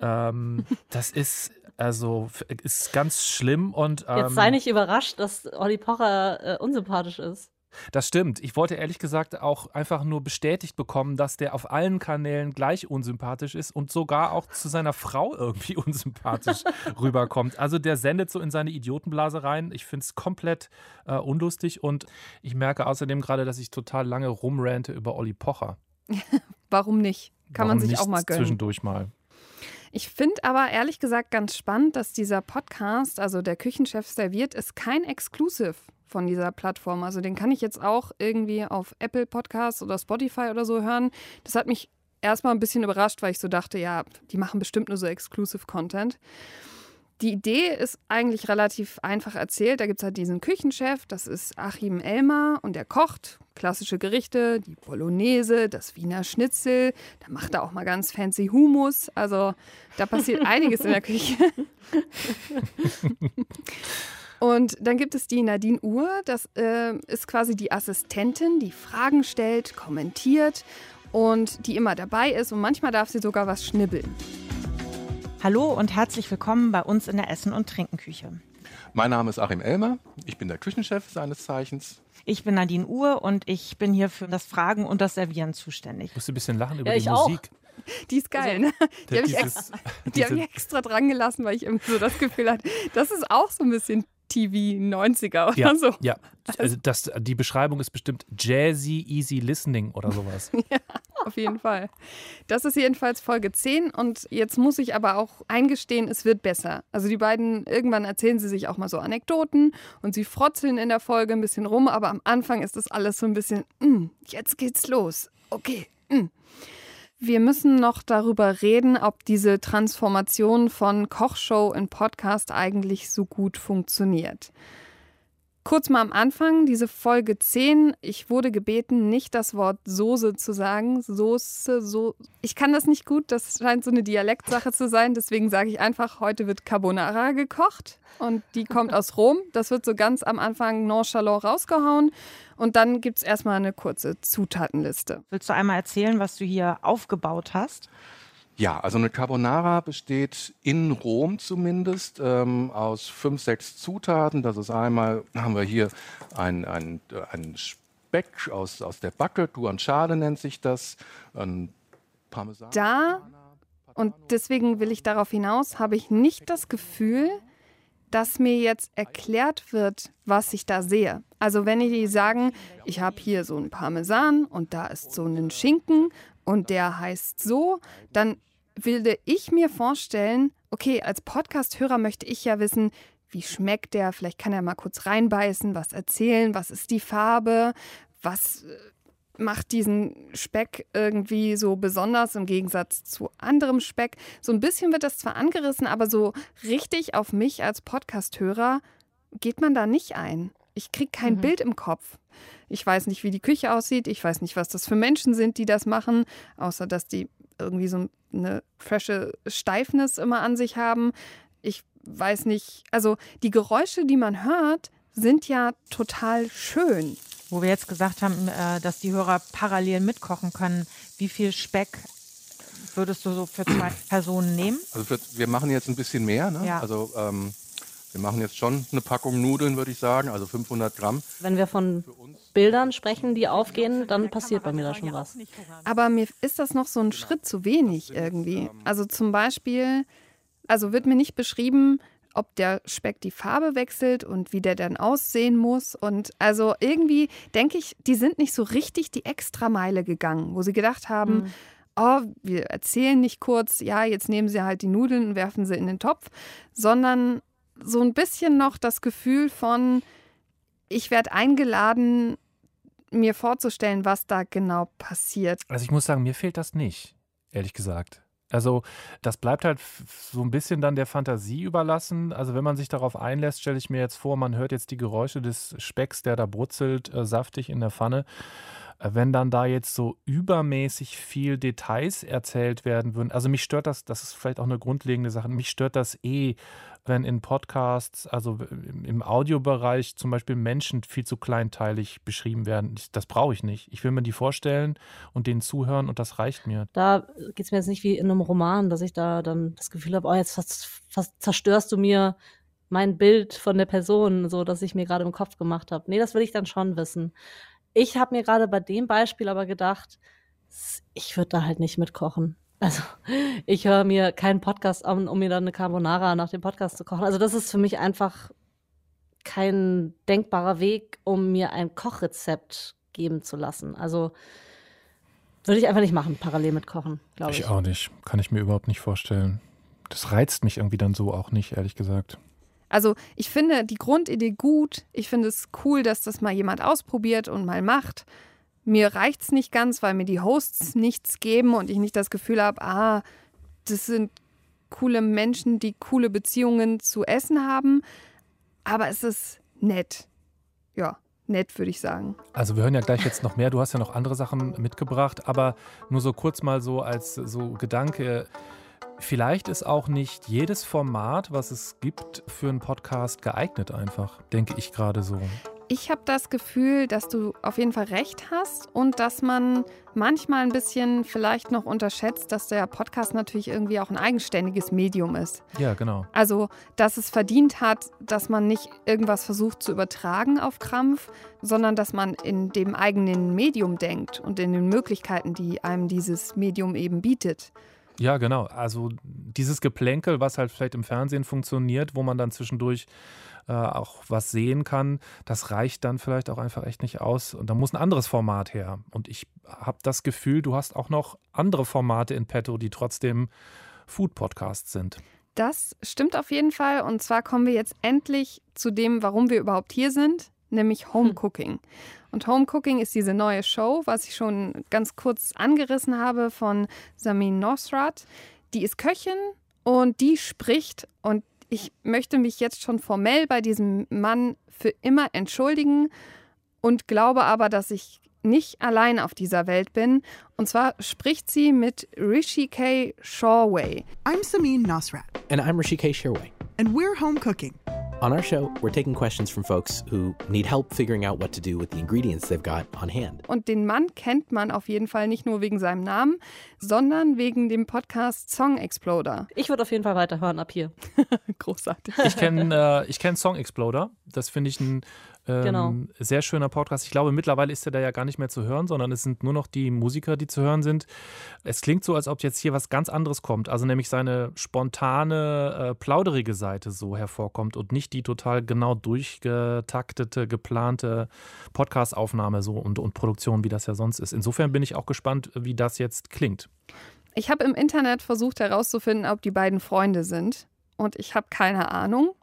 Ähm, das ist also ist ganz schlimm und ähm,
Jetzt sei nicht überrascht, dass Olli Pocher äh, unsympathisch ist.
Das stimmt. Ich wollte ehrlich gesagt auch einfach nur bestätigt bekommen, dass der auf allen Kanälen gleich unsympathisch ist und sogar auch zu seiner Frau irgendwie unsympathisch rüberkommt. Also der sendet so in seine Idiotenblase rein. Ich finde es komplett äh, unlustig und ich merke außerdem gerade, dass ich total lange rumrante über Olli Pocher.
Warum nicht? Kann
Warum
man sich auch mal gönnen.
Zwischendurch mal.
Ich finde aber ehrlich gesagt ganz spannend, dass dieser Podcast, also der Küchenchef serviert, ist kein Exclusive von dieser Plattform. Also den kann ich jetzt auch irgendwie auf Apple Podcasts oder Spotify oder so hören. Das hat mich erstmal ein bisschen überrascht, weil ich so dachte, ja, die machen bestimmt nur so Exclusive Content. Die Idee ist eigentlich relativ einfach erzählt. Da gibt es halt diesen Küchenchef, das ist Achim Elmar und der kocht klassische Gerichte, die Bolognese, das Wiener Schnitzel. Da macht er auch mal ganz fancy Humus. Also da passiert einiges in der Küche. Und dann gibt es die Nadine Uhr, das äh, ist quasi die Assistentin, die Fragen stellt, kommentiert und die immer dabei ist und manchmal darf sie sogar was schnibbeln.
Hallo und herzlich willkommen bei uns in der Essen- und Trinkenküche.
Mein Name ist Achim Elmer, ich bin der Küchenchef seines Zeichens.
Ich bin Nadine Uhr und ich bin hier für das Fragen und das Servieren zuständig.
Ich musste ein bisschen lachen über
Ja,
die
ich auch.
Musik.
Die ist geil, ne? Die habe ich,
dieses-
ex die hab ich extra dran gelassen, weil ich irgendwie so das Gefühl hatte, das ist auch so ein bisschen TV 90er oder
Ja,
so.
ja. Also das, die Beschreibung ist bestimmt Jazzy Easy Listening oder sowas.
Ja, auf jeden Fall. Das ist jedenfalls Folge 10 und jetzt muss ich aber auch eingestehen, es wird besser. Also die beiden, irgendwann erzählen sie sich auch mal so Anekdoten und sie frotzeln in der Folge ein bisschen rum, aber am Anfang ist das alles so ein bisschen, "Mm, jetzt geht's los. Okay. mm." Wir müssen noch darüber reden, ob diese Transformation von Kochshow in Podcast eigentlich so gut funktioniert. Kurz mal am Anfang, diese Folge 10. Ich wurde gebeten, nicht das Wort Soße zu sagen. Soße, so. Ich kann das nicht gut, das scheint so eine Dialektsache zu sein. Deswegen sage ich einfach, heute wird Carbonara gekocht. Und die kommt aus Rom. Das wird so ganz am Anfang nonchalant rausgehauen. Und dann gibt es erstmal eine kurze Zutatenliste.
Willst du einmal erzählen, was du hier aufgebaut hast?
Ja, also eine Carbonara besteht in Rom zumindest ähm, aus fünf, sechs Zutaten. Das ist einmal, haben wir hier ein, ein, ein Speck aus, aus der Backe, Guanciale nennt sich das, ein Parmesan.
Da, und deswegen will ich darauf hinaus, habe ich nicht das Gefühl, dass mir jetzt erklärt wird, was ich da sehe. Also wenn die sagen, ich habe hier so einen Parmesan und da ist so ein Schinken und der heißt so, dann würde ich mir vorstellen, okay, als Podcast-Hörer möchte ich ja wissen, wie schmeckt der? Vielleicht kann er mal kurz reinbeißen, was erzählen, was ist die Farbe, was äh, macht diesen Speck irgendwie so besonders im Gegensatz zu anderem Speck. So ein bisschen wird das zwar angerissen, aber so richtig auf mich als Podcast-Hörer geht man da nicht ein. Ich kriege kein
Mhm.
Bild im Kopf. Ich weiß nicht, wie die Küche aussieht. Ich weiß nicht, was das für Menschen sind, die das machen, außer dass die irgendwie so eine frische Steifnis immer an sich haben. Ich weiß nicht, also die Geräusche, die man hört, sind ja total schön.
Wo wir jetzt gesagt haben, äh, dass die Hörer parallel mitkochen können, wie viel Speck würdest du so für zwei Personen nehmen?
Also für, wir machen jetzt ein bisschen mehr. Ne?
Ja.
Also ähm, wir machen jetzt schon eine Packung Nudeln, würde ich sagen, also 500 Gramm.
Wenn wir von Bildern sprechen, die aufgehen, dann passiert bei mir da schon was.
Aber mir ist das noch so ein Schritt zu wenig irgendwie. Also zum Beispiel, also wird mir nicht beschrieben, ob der Speck die Farbe wechselt und wie der dann aussehen muss. Und also irgendwie denke ich, die sind nicht so richtig die Extrameile gegangen, wo sie gedacht haben,
Mhm.
oh, wir erzählen nicht kurz, ja, jetzt nehmen sie halt die Nudeln und werfen sie in den Topf, sondern so ein bisschen noch das Gefühl von, ich werde eingeladen, mir vorzustellen, was da genau passiert.
Also ich muss sagen, mir fehlt das nicht, ehrlich gesagt. Also das bleibt halt so ein bisschen dann der Fantasie überlassen. Also wenn man sich darauf einlässt, stelle ich mir jetzt vor, man hört jetzt die Geräusche des Specks, der da brutzelt, äh, saftig in der Pfanne. Wenn dann da jetzt so übermäßig viel Details erzählt werden würden. Also mich stört das, das ist vielleicht auch eine grundlegende Sache, mich stört das eh, wenn in Podcasts, also im Audiobereich zum Beispiel Menschen viel zu kleinteilig beschrieben werden. Das brauche ich nicht. Ich will mir die vorstellen und denen zuhören und das reicht mir.
Da geht es mir jetzt nicht wie in einem Roman, dass ich da dann das Gefühl habe, oh, jetzt fast, fast zerstörst du mir mein Bild von der Person, so dass ich mir gerade im Kopf gemacht habe. Nee, das will ich dann schon wissen. Ich habe mir gerade bei dem Beispiel aber gedacht, ich würde da halt nicht mitkochen. Also ich höre mir keinen Podcast an, um mir dann eine Carbonara nach dem Podcast zu kochen. Also das ist für mich einfach kein denkbarer Weg, um mir ein Kochrezept geben zu lassen. Also würde ich einfach nicht machen, parallel mit Kochen, glaube ich.
Ich auch nicht. Kann ich mir überhaupt nicht vorstellen. Das reizt mich irgendwie dann so auch nicht, ehrlich gesagt.
Also ich finde die Grundidee gut. Ich finde es cool, dass das mal jemand ausprobiert und mal macht. Mir reicht es nicht ganz, weil mir die Hosts nichts geben und ich nicht das Gefühl habe, ah, das sind coole Menschen, die coole Beziehungen zu essen haben. Aber es ist nett. Ja, nett, würde ich sagen.
Also wir hören ja gleich jetzt noch mehr. Du hast ja noch andere Sachen mitgebracht, aber nur so kurz mal so als so Gedanke. Vielleicht ist auch nicht jedes Format, was es gibt, für einen Podcast geeignet einfach, denke ich gerade so.
Ich habe das Gefühl, dass du auf jeden Fall recht hast und dass man manchmal ein bisschen vielleicht noch unterschätzt, dass der Podcast natürlich irgendwie auch ein eigenständiges Medium ist.
Ja, genau.
Also, dass es verdient hat, dass man nicht irgendwas versucht zu übertragen auf Krampf, sondern dass man in dem eigenen Medium denkt und in den Möglichkeiten, die einem dieses Medium eben bietet.
Ja, genau. Also dieses Geplänkel, was halt vielleicht im Fernsehen funktioniert, wo man dann zwischendurch äh, auch was sehen kann, das reicht dann vielleicht auch einfach echt nicht aus. Und da muss ein anderes Format her. Und ich habe das Gefühl, du hast auch noch andere Formate in petto, die trotzdem Food-Podcasts sind.
Das stimmt auf jeden Fall. Und zwar kommen wir jetzt endlich zu dem, warum wir überhaupt hier sind, nämlich Home Cooking. Und Home Cooking ist diese neue Show, was ich schon ganz kurz angerissen habe von Samin Nosrat. Die ist Köchin und die spricht und ich möchte mich jetzt schon formell bei diesem Mann für immer entschuldigen und glaube aber, dass ich nicht allein auf dieser Welt bin. Und zwar spricht sie mit Rishi K. Shawway.
I'm Samin Nasrat.
And I'm Rishi K. Shawway.
And we're home cooking.
On our show, we're taking questions from folks who need help figuring out what to do with the ingredients they've got on hand.
Und den Mann kennt man auf jeden Fall nicht nur wegen seinem Namen, sondern wegen dem Podcast Song Exploder.
Ich würde auf jeden Fall weiterhören ab hier.
Großartig.
Ich kenne äh, kenn Song Exploder. Das finde ich ein ähm,
Genau.
sehr schöner Podcast. Ich glaube, mittlerweile ist er da ja gar nicht mehr zu hören, sondern es sind nur noch die Musiker, die zu hören sind. Es klingt so, als ob jetzt hier was ganz anderes kommt. Also nämlich seine spontane, äh, plauderige Seite so hervorkommt und nicht die total genau durchgetaktete, geplante Podcast-Aufnahme so und, und Produktion, wie das ja sonst ist. Insofern bin ich auch gespannt, wie das jetzt klingt.
Ich habe im Internet versucht herauszufinden, ob die beiden Freunde sind. Und ich habe keine Ahnung.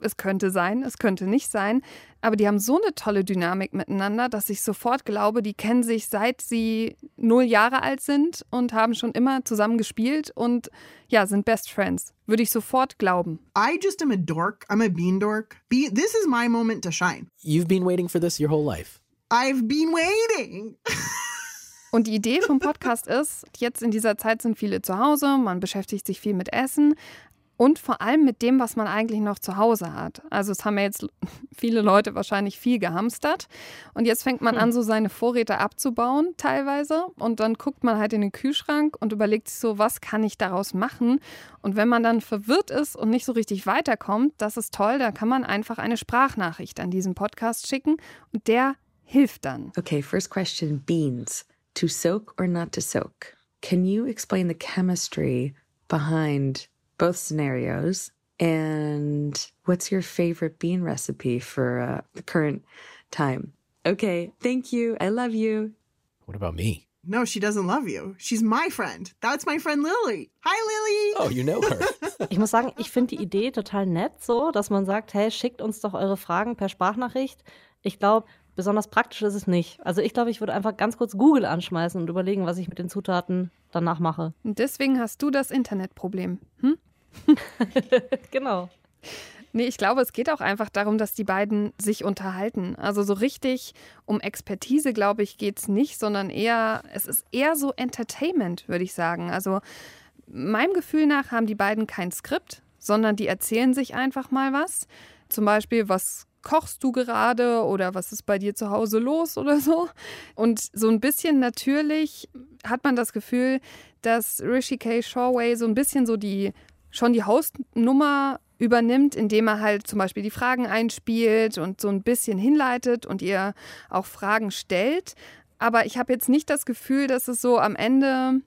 Es könnte sein, es könnte nicht sein. Aber die haben so eine tolle Dynamik miteinander, dass ich sofort glaube, die kennen sich seit sie null Jahre alt sind und haben schon immer zusammen gespielt und ja, sind Best Friends. Würde ich sofort glauben.
I just am a dork. I'm a bean dork. Be- this is my moment to shine.
You've been waiting for this your whole life.
I've been waiting.
Und die Idee vom Podcast ist, jetzt in dieser Zeit sind viele zu Hause, man beschäftigt sich viel mit Essen und vor allem mit dem, was man eigentlich noch zu Hause hat. Also es haben ja jetzt viele Leute wahrscheinlich viel gehamstert und jetzt fängt man an, so seine Vorräte abzubauen teilweise und dann guckt man halt in den Kühlschrank und überlegt sich so, was kann ich daraus machen? Und wenn man dann verwirrt ist und nicht so richtig weiterkommt, das ist toll, da kann man einfach eine Sprachnachricht an diesen Podcast schicken und der hilft dann.
Okay, first question beans. To soak or not to soak? Can you explain the chemistry behind both scenarios? And what's your favorite bean recipe for uh, the current time? Okay, thank you. I love you.
What about me?
No, she doesn't love you. She's my friend. That's my friend Lily. Hi, Lily.
Oh, you know her.
Ich muss sagen, ich finde die Idee total nett, so, dass man sagt, hey, schickt uns doch eure Fragen per Sprachnachricht. Ich glaube, besonders praktisch ist es nicht. Also ich glaube, ich würde einfach ganz kurz Google anschmeißen und überlegen, was ich mit den Zutaten danach mache.
Und deswegen hast du das Internetproblem. Hm?
genau.
Nee, ich glaube, es geht auch einfach darum, dass die beiden sich unterhalten. Also so richtig um Expertise, glaube ich, geht es nicht, sondern eher, es ist eher so Entertainment, würde ich sagen. Also meinem Gefühl nach haben die beiden kein Skript, sondern die erzählen sich einfach mal was. Zum Beispiel, was kochst du gerade oder was ist bei dir zu Hause los oder so. Und so ein bisschen natürlich hat man das Gefühl, dass Rishi K. Shawway so ein bisschen so die schon die Hostnummer übernimmt, indem er halt zum Beispiel die Fragen einspielt und so ein bisschen hinleitet und ihr auch Fragen stellt. Aber ich habe jetzt nicht das Gefühl, dass es so am Ende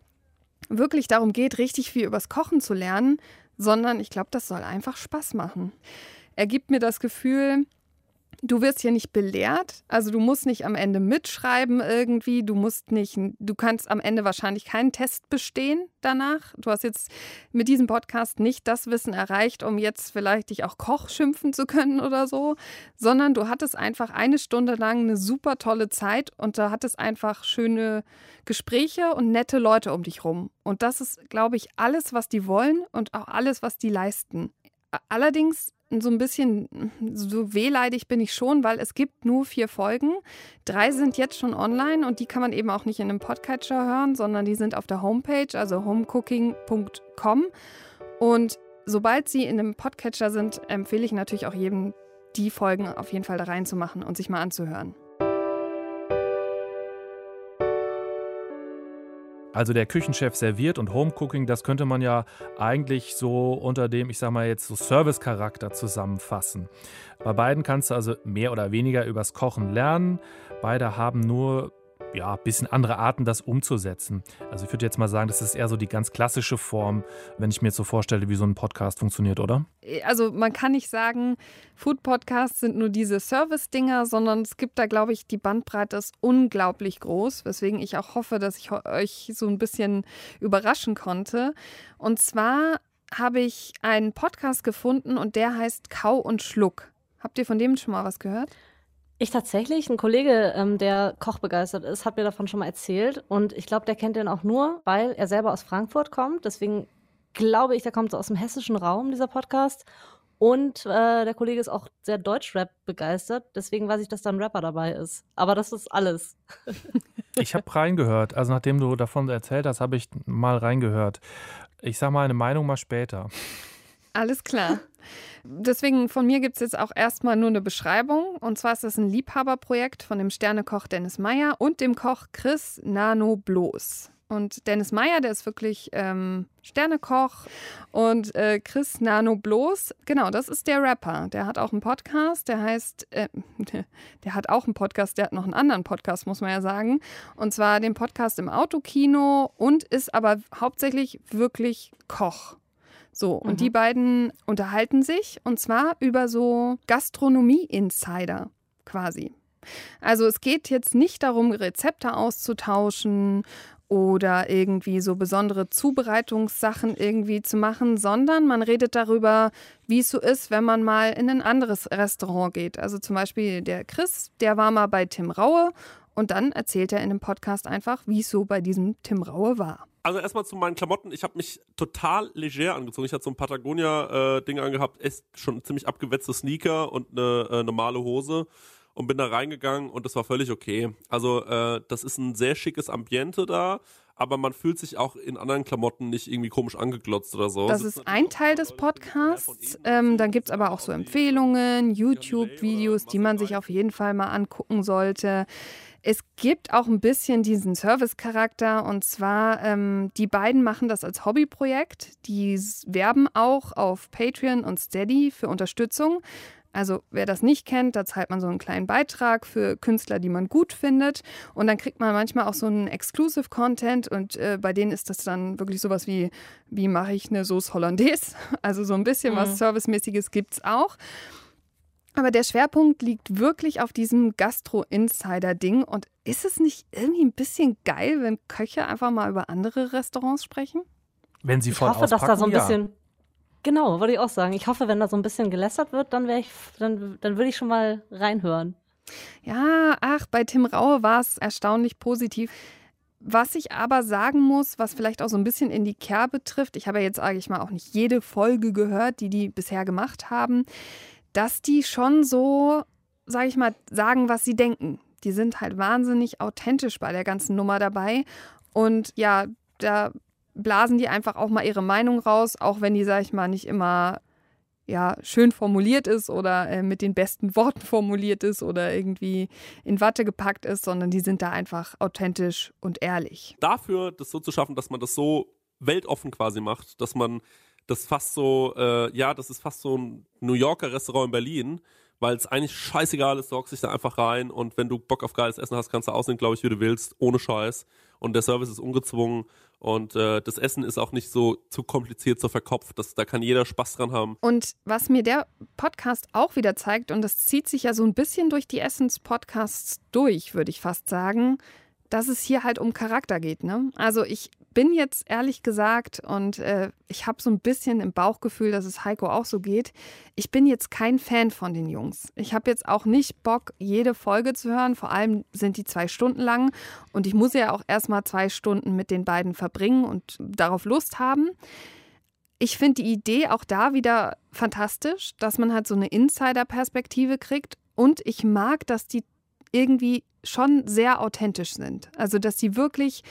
wirklich darum geht, richtig viel übers Kochen zu lernen, sondern ich glaube, das soll einfach Spaß machen. Er gibt mir das Gefühl, Du wirst hier nicht belehrt, also du musst nicht am Ende mitschreiben irgendwie, du musst nicht, du kannst am Ende wahrscheinlich keinen Test bestehen danach. Du hast jetzt mit diesem Podcast nicht das Wissen erreicht, um jetzt vielleicht dich auch Koch schimpfen zu können oder so, sondern du hattest einfach eine Stunde lang eine super tolle Zeit und da hattest einfach schöne Gespräche und nette Leute um dich rum. Und das ist, glaube ich, alles, was die wollen und auch alles, was die leisten. Allerdings so ein bisschen so wehleidig bin ich schon, weil es gibt nur vier Folgen. Drei sind jetzt schon online und die kann man eben auch nicht in einem Podcatcher hören, sondern die sind auf der Homepage, also homecooking.com. Und sobald sie in einem Podcatcher sind, empfehle ich natürlich auch jedem, die Folgen auf jeden Fall da reinzumachen und sich mal anzuhören.
Also der Küchenchef serviert und Homecooking, das könnte man ja eigentlich so unter dem, ich sag mal jetzt so Service-Charakter zusammenfassen. Bei beiden kannst du also mehr oder weniger übers Kochen lernen. Beide haben nur ja, ein bisschen andere Arten, das umzusetzen. Also ich würde jetzt mal sagen, das ist eher so die ganz klassische Form, wenn ich mir jetzt so vorstelle, wie so ein Podcast funktioniert, oder?
Also man kann nicht sagen, Food-Podcasts sind nur diese Service-Dinger, sondern es gibt da, glaube ich, die Bandbreite ist unglaublich groß, weswegen ich auch hoffe, dass ich euch so ein bisschen überraschen konnte. Und zwar habe ich einen Podcast gefunden und der heißt Kau und Schluck. Habt ihr von dem schon mal was gehört?
Ich tatsächlich, ein Kollege, ähm, der kochbegeistert ist, hat mir davon schon mal erzählt. Und ich glaube, der kennt den auch nur, weil er selber aus Frankfurt kommt. Deswegen glaube ich, der kommt so aus dem hessischen Raum, dieser Podcast. Und äh, der Kollege ist auch sehr Deutschrap begeistert. Deswegen weiß ich, dass da ein Rapper dabei ist. Aber das ist alles.
ich habe reingehört. Also nachdem du davon erzählt hast, habe ich mal reingehört. Ich sage mal eine Meinung mal später.
Alles klar. Deswegen von mir gibt es jetzt auch erstmal nur eine Beschreibung. Und zwar ist das ein Liebhaberprojekt von dem Sternekoch Dennis Meyer und dem Koch Chris Nano Bloß. Und Dennis Meyer, der ist wirklich ähm, Sternekoch. Und äh, Chris Nano Bloß, genau, das ist der Rapper. Der hat auch einen Podcast, der heißt, äh, der hat auch einen Podcast, der hat noch einen anderen Podcast, muss man ja sagen. Und zwar den Podcast im Autokino und ist aber hauptsächlich wirklich Koch. So, und mhm. die beiden unterhalten sich und zwar über so Gastronomie-Insider quasi. Also es geht jetzt nicht darum, Rezepte auszutauschen oder irgendwie so besondere Zubereitungssachen irgendwie zu machen, sondern man redet darüber, wie es so ist, wenn man mal in ein anderes Restaurant geht. Also zum Beispiel der Chris, der war mal bei Tim Raue und dann erzählt er in dem Podcast einfach, wie es so bei diesem Tim Raue war
also erstmal zu meinen Klamotten. Ich habe mich total leger angezogen. Ich hatte so ein Patagonia-Ding äh, angehabt, ist schon ziemlich abgewetzte Sneaker und eine äh, normale Hose und bin da reingegangen und das war völlig okay. Also äh, das ist ein sehr schickes Ambiente da, aber man fühlt sich auch in anderen Klamotten nicht irgendwie komisch angeglotzt oder so.
Das ist ein Teil des Podcasts. Ähm, dann gibt es aber auch so Empfehlungen, YouTube-Videos, die man sich auf jeden Fall mal angucken sollte. Es gibt auch ein bisschen diesen Service-Charakter und zwar, ähm, die beiden machen das als Hobbyprojekt. Die werben auch auf Patreon und Steady für Unterstützung. Also wer das nicht kennt, da zahlt man so einen kleinen Beitrag für Künstler, die man gut findet. Und dann kriegt man manchmal auch so einen Exclusive Content und äh, bei denen ist das dann wirklich sowas wie, wie mache ich eine Sauce Hollandaise? Also so ein bisschen mhm. was Servicemäßiges gibt es auch. Aber der Schwerpunkt liegt wirklich auf diesem Gastro-Insider-Ding. Und ist es nicht irgendwie ein bisschen geil, wenn Köche einfach mal über andere Restaurants sprechen?
Wenn sie
voll Ich hoffe, dass da so ein bisschen. Ja. Genau, würde ich auch sagen. Ich hoffe, wenn da so ein bisschen gelästert wird, dann, ich, dann, dann würde ich schon mal reinhören.
Ja, ach, bei Tim Raue war es erstaunlich positiv. Was ich aber sagen muss, was vielleicht auch so ein bisschen in die Kerbe trifft, ich habe ja jetzt, sage ich mal, auch nicht jede Folge gehört, die die bisher gemacht haben, dass die schon so, sage ich mal, sagen, was sie denken. Die sind halt wahnsinnig authentisch bei der ganzen Nummer dabei. Und ja, da blasen die einfach auch mal ihre Meinung raus, auch wenn die, sag ich mal, nicht immer ja, schön formuliert ist oder äh, mit den besten Worten formuliert ist oder irgendwie in Watte gepackt ist, sondern die sind da einfach authentisch und ehrlich.
Dafür, das so zu schaffen, dass man das so weltoffen quasi macht, dass man das fast so, äh, ja, das ist fast so ein New Yorker Restaurant in Berlin, weil es eigentlich scheißegal ist, du hockst dich da einfach rein und wenn du Bock auf geiles Essen hast, kannst du aussehen, glaube ich, wie du willst, ohne Scheiß. Und der Service ist ungezwungen und äh, das Essen ist auch nicht so zu kompliziert, so verkopft. Das, da kann jeder Spaß dran haben.
Und was mir der Podcast auch wieder zeigt, und das zieht sich ja so ein bisschen durch die Essens-Podcasts durch, würde ich fast sagen, dass es hier halt um Charakter geht. Ne? Also ich bin jetzt ehrlich gesagt, und äh, ich habe so ein bisschen im Bauchgefühl, dass es Heiko auch so geht, ich bin jetzt kein Fan von den Jungs. Ich habe jetzt auch nicht Bock, jede Folge zu hören. Vor allem sind die zwei Stunden lang. Und ich muss ja auch erstmal zwei Stunden mit den beiden verbringen und darauf Lust haben. Ich finde die Idee auch da wieder fantastisch, dass man halt so eine Insider-Perspektive kriegt. Und ich mag, dass die irgendwie schon sehr authentisch sind. Also, dass sie wirklich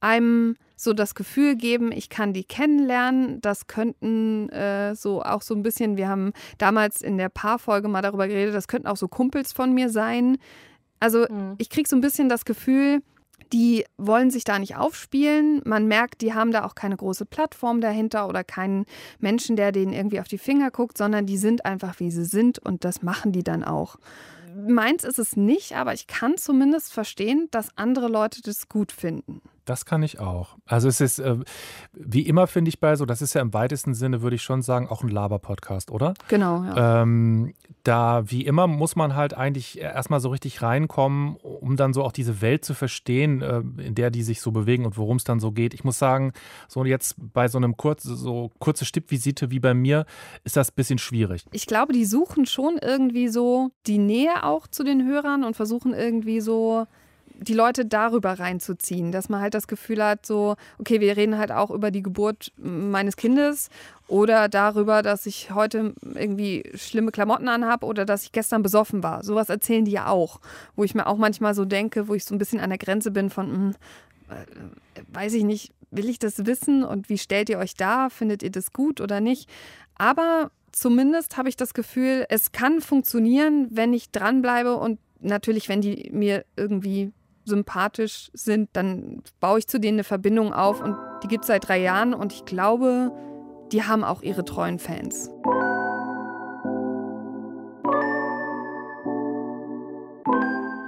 einem so das Gefühl geben, ich kann die kennenlernen. Das könnten äh, so auch so ein bisschen, wir haben damals in der Paarfolge mal darüber geredet, das könnten auch so Kumpels von mir sein. Also mhm. ich kriege so ein bisschen das Gefühl, die wollen sich da nicht aufspielen. Man merkt, die haben da auch keine große Plattform dahinter oder keinen Menschen, der denen irgendwie auf die Finger guckt, sondern die sind einfach, wie sie sind und das machen die dann auch. Meins ist es nicht, aber ich kann zumindest verstehen, dass andere Leute das gut finden.
Das kann ich auch. Also es ist, äh, wie immer finde ich bei so, das ist ja im weitesten Sinne, würde ich schon sagen, auch ein Laber-Podcast, oder?
Genau, ja.
Ähm, da, wie immer, muss man halt eigentlich erstmal so richtig reinkommen, um dann so auch diese Welt zu verstehen, äh, in der die sich so bewegen und worum es dann so geht. Ich muss sagen, so jetzt bei so einem kurz, so kurze Stippvisite wie bei mir, ist das ein bisschen schwierig.
Ich glaube, die suchen schon irgendwie so die Nähe auch zu den Hörern und versuchen irgendwie so die Leute darüber reinzuziehen, dass man halt das Gefühl hat, so, okay, wir reden halt auch über die Geburt meines Kindes oder darüber, dass ich heute irgendwie schlimme Klamotten anhabe oder dass ich gestern besoffen war. Sowas erzählen die ja auch, wo ich mir auch manchmal so denke, wo ich so ein bisschen an der Grenze bin von, mh, hm, äh, weiß ich nicht, will ich das wissen und wie stellt ihr euch da? Findet ihr das gut oder nicht? Aber zumindest habe ich das Gefühl, es kann funktionieren, wenn ich dranbleibe und natürlich, wenn die mir irgendwie sympathisch sind, dann baue ich zu denen eine Verbindung auf und die gibt es seit drei Jahren und ich glaube, die haben auch ihre treuen Fans.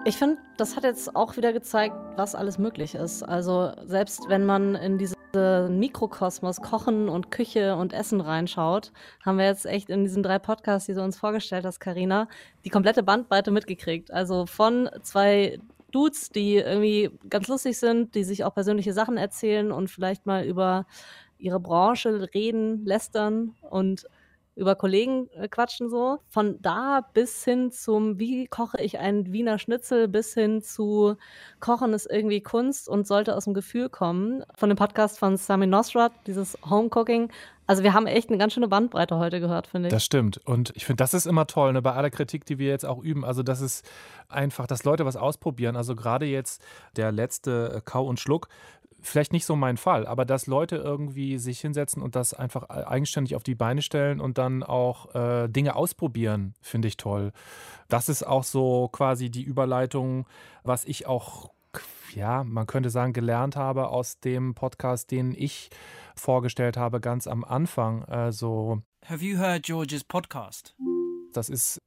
Ich finde, das hat jetzt auch wieder gezeigt, was alles möglich ist. Also selbst wenn man in diese Mikrokosmos Kochen und Küche und Essen reinschaut, haben wir jetzt echt in diesen drei Podcasts, die du uns vorgestellt hast, Karina, die komplette Bandbreite mitgekriegt. Also von zwei Dudes, die irgendwie ganz lustig sind, die sich auch persönliche Sachen erzählen und vielleicht mal über ihre Branche reden, lästern und über Kollegen äh, quatschen so. Von da bis hin zum, wie koche ich einen Wiener Schnitzel, bis hin zu Kochen ist irgendwie Kunst und sollte aus dem Gefühl kommen. Von dem Podcast von Sami Nosrat, dieses Homecooking. Also wir haben echt eine ganz schöne Bandbreite heute gehört, finde ich.
Das stimmt. Und ich finde, das ist immer toll, ne, bei aller Kritik, die wir jetzt auch üben. Also das ist einfach, dass Leute was ausprobieren. Also gerade jetzt der letzte äh, Kau und Schluck vielleicht nicht so mein Fall, aber dass Leute irgendwie sich hinsetzen und das einfach eigenständig auf die Beine stellen und dann auch äh, Dinge ausprobieren, finde ich toll. Das ist auch so quasi die Überleitung, was ich auch, ja, man könnte sagen, gelernt habe aus dem Podcast, den ich vorgestellt habe, ganz am Anfang. Also.
Have you heard George's podcast?
Das ist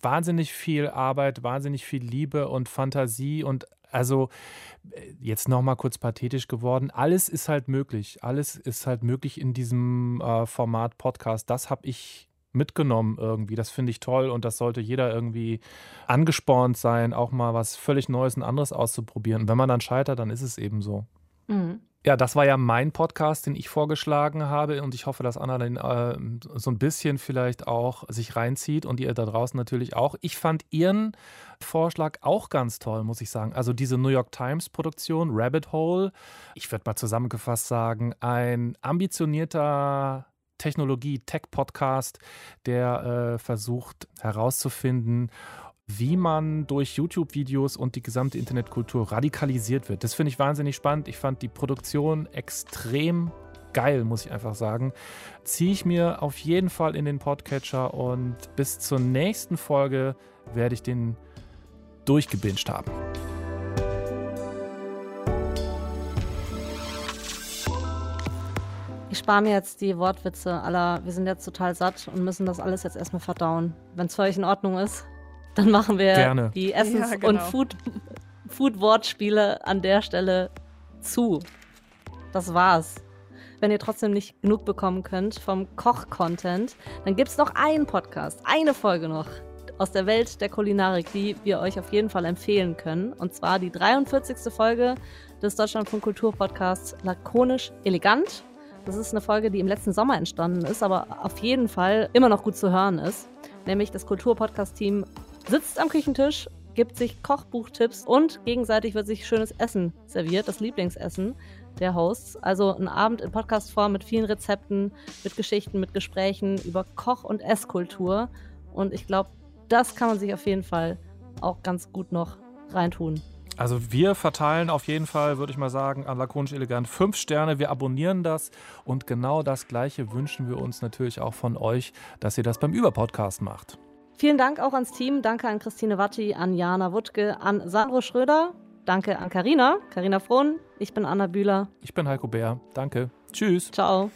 wahnsinnig viel Arbeit, wahnsinnig viel Liebe und Fantasie und also äh, jetzt noch mal kurz pathetisch geworden. Alles ist halt möglich. Alles ist halt möglich in diesem äh, Format Podcast. Das habe ich mitgenommen irgendwie. Das finde ich toll und das sollte jeder irgendwie angespornt sein, auch mal was völlig Neues und anderes auszuprobieren. Und wenn man dann scheitert, dann ist es eben so.
Mhm.
Ja, das war ja mein Podcast, den ich vorgeschlagen habe und ich hoffe, dass Anna den äh, so ein bisschen vielleicht auch sich reinzieht und ihr da draußen natürlich auch. Ich fand ihren Vorschlag auch ganz toll, muss ich sagen. Also diese New York Times Produktion Rabbit Hole, ich würde mal zusammengefasst sagen, ein ambitionierter Technologie-Tech-Podcast, der äh, versucht herauszufinden, wie man durch YouTube-Videos und die gesamte Internetkultur radikalisiert wird. Das finde ich wahnsinnig spannend. Ich fand die Produktion extrem geil, muss ich einfach sagen. Ziehe ich mir auf jeden Fall in den Podcatcher und bis zur nächsten Folge werde ich den durchgebinged haben.
Ich spare mir jetzt die Wortwitze aller, wir sind jetzt total satt und müssen das alles jetzt erstmal verdauen. Wenn es für euch in Ordnung ist, dann machen wir
Gerne.
die Essens-
Ja, genau.
und Food- Food-Wortspiele an der Stelle zu. Das war's. Wenn ihr trotzdem nicht genug bekommen könnt vom Koch-Content, dann gibt es noch einen Podcast, eine Folge noch aus der Welt der Kulinarik, die wir euch auf jeden Fall empfehlen können. Und zwar die 43. Folge des Deutschlandfunk Kultur Podcasts Lakonisch Elegant. Das ist eine Folge, die im letzten Sommer entstanden ist, aber auf jeden Fall immer noch gut zu hören ist. Nämlich das Kultur-Podcast-Team sitzt am Küchentisch, gibt sich Kochbuchtipps und gegenseitig wird sich schönes Essen serviert, das Lieblingsessen der Hosts. Also ein Abend in Podcast-Form mit vielen Rezepten, mit Geschichten, mit Gesprächen über Koch- und Esskultur. Und ich glaube, das kann man sich auf jeden Fall auch ganz gut noch reintun.
Also wir verteilen auf jeden Fall, würde ich mal sagen, an Lakonisch Elegant fünf Sterne. Wir abonnieren das und genau das Gleiche wünschen wir uns natürlich auch von euch, dass ihr das beim Überpodcast macht.
Vielen Dank auch ans Team. Danke an Christine Watti, an Jana Wuttke, an Sandro Schröder. Danke an Karina, Karina Frohn. Ich bin Anna Bühler.
Ich bin Heiko Bär. Danke. Tschüss.
Ciao.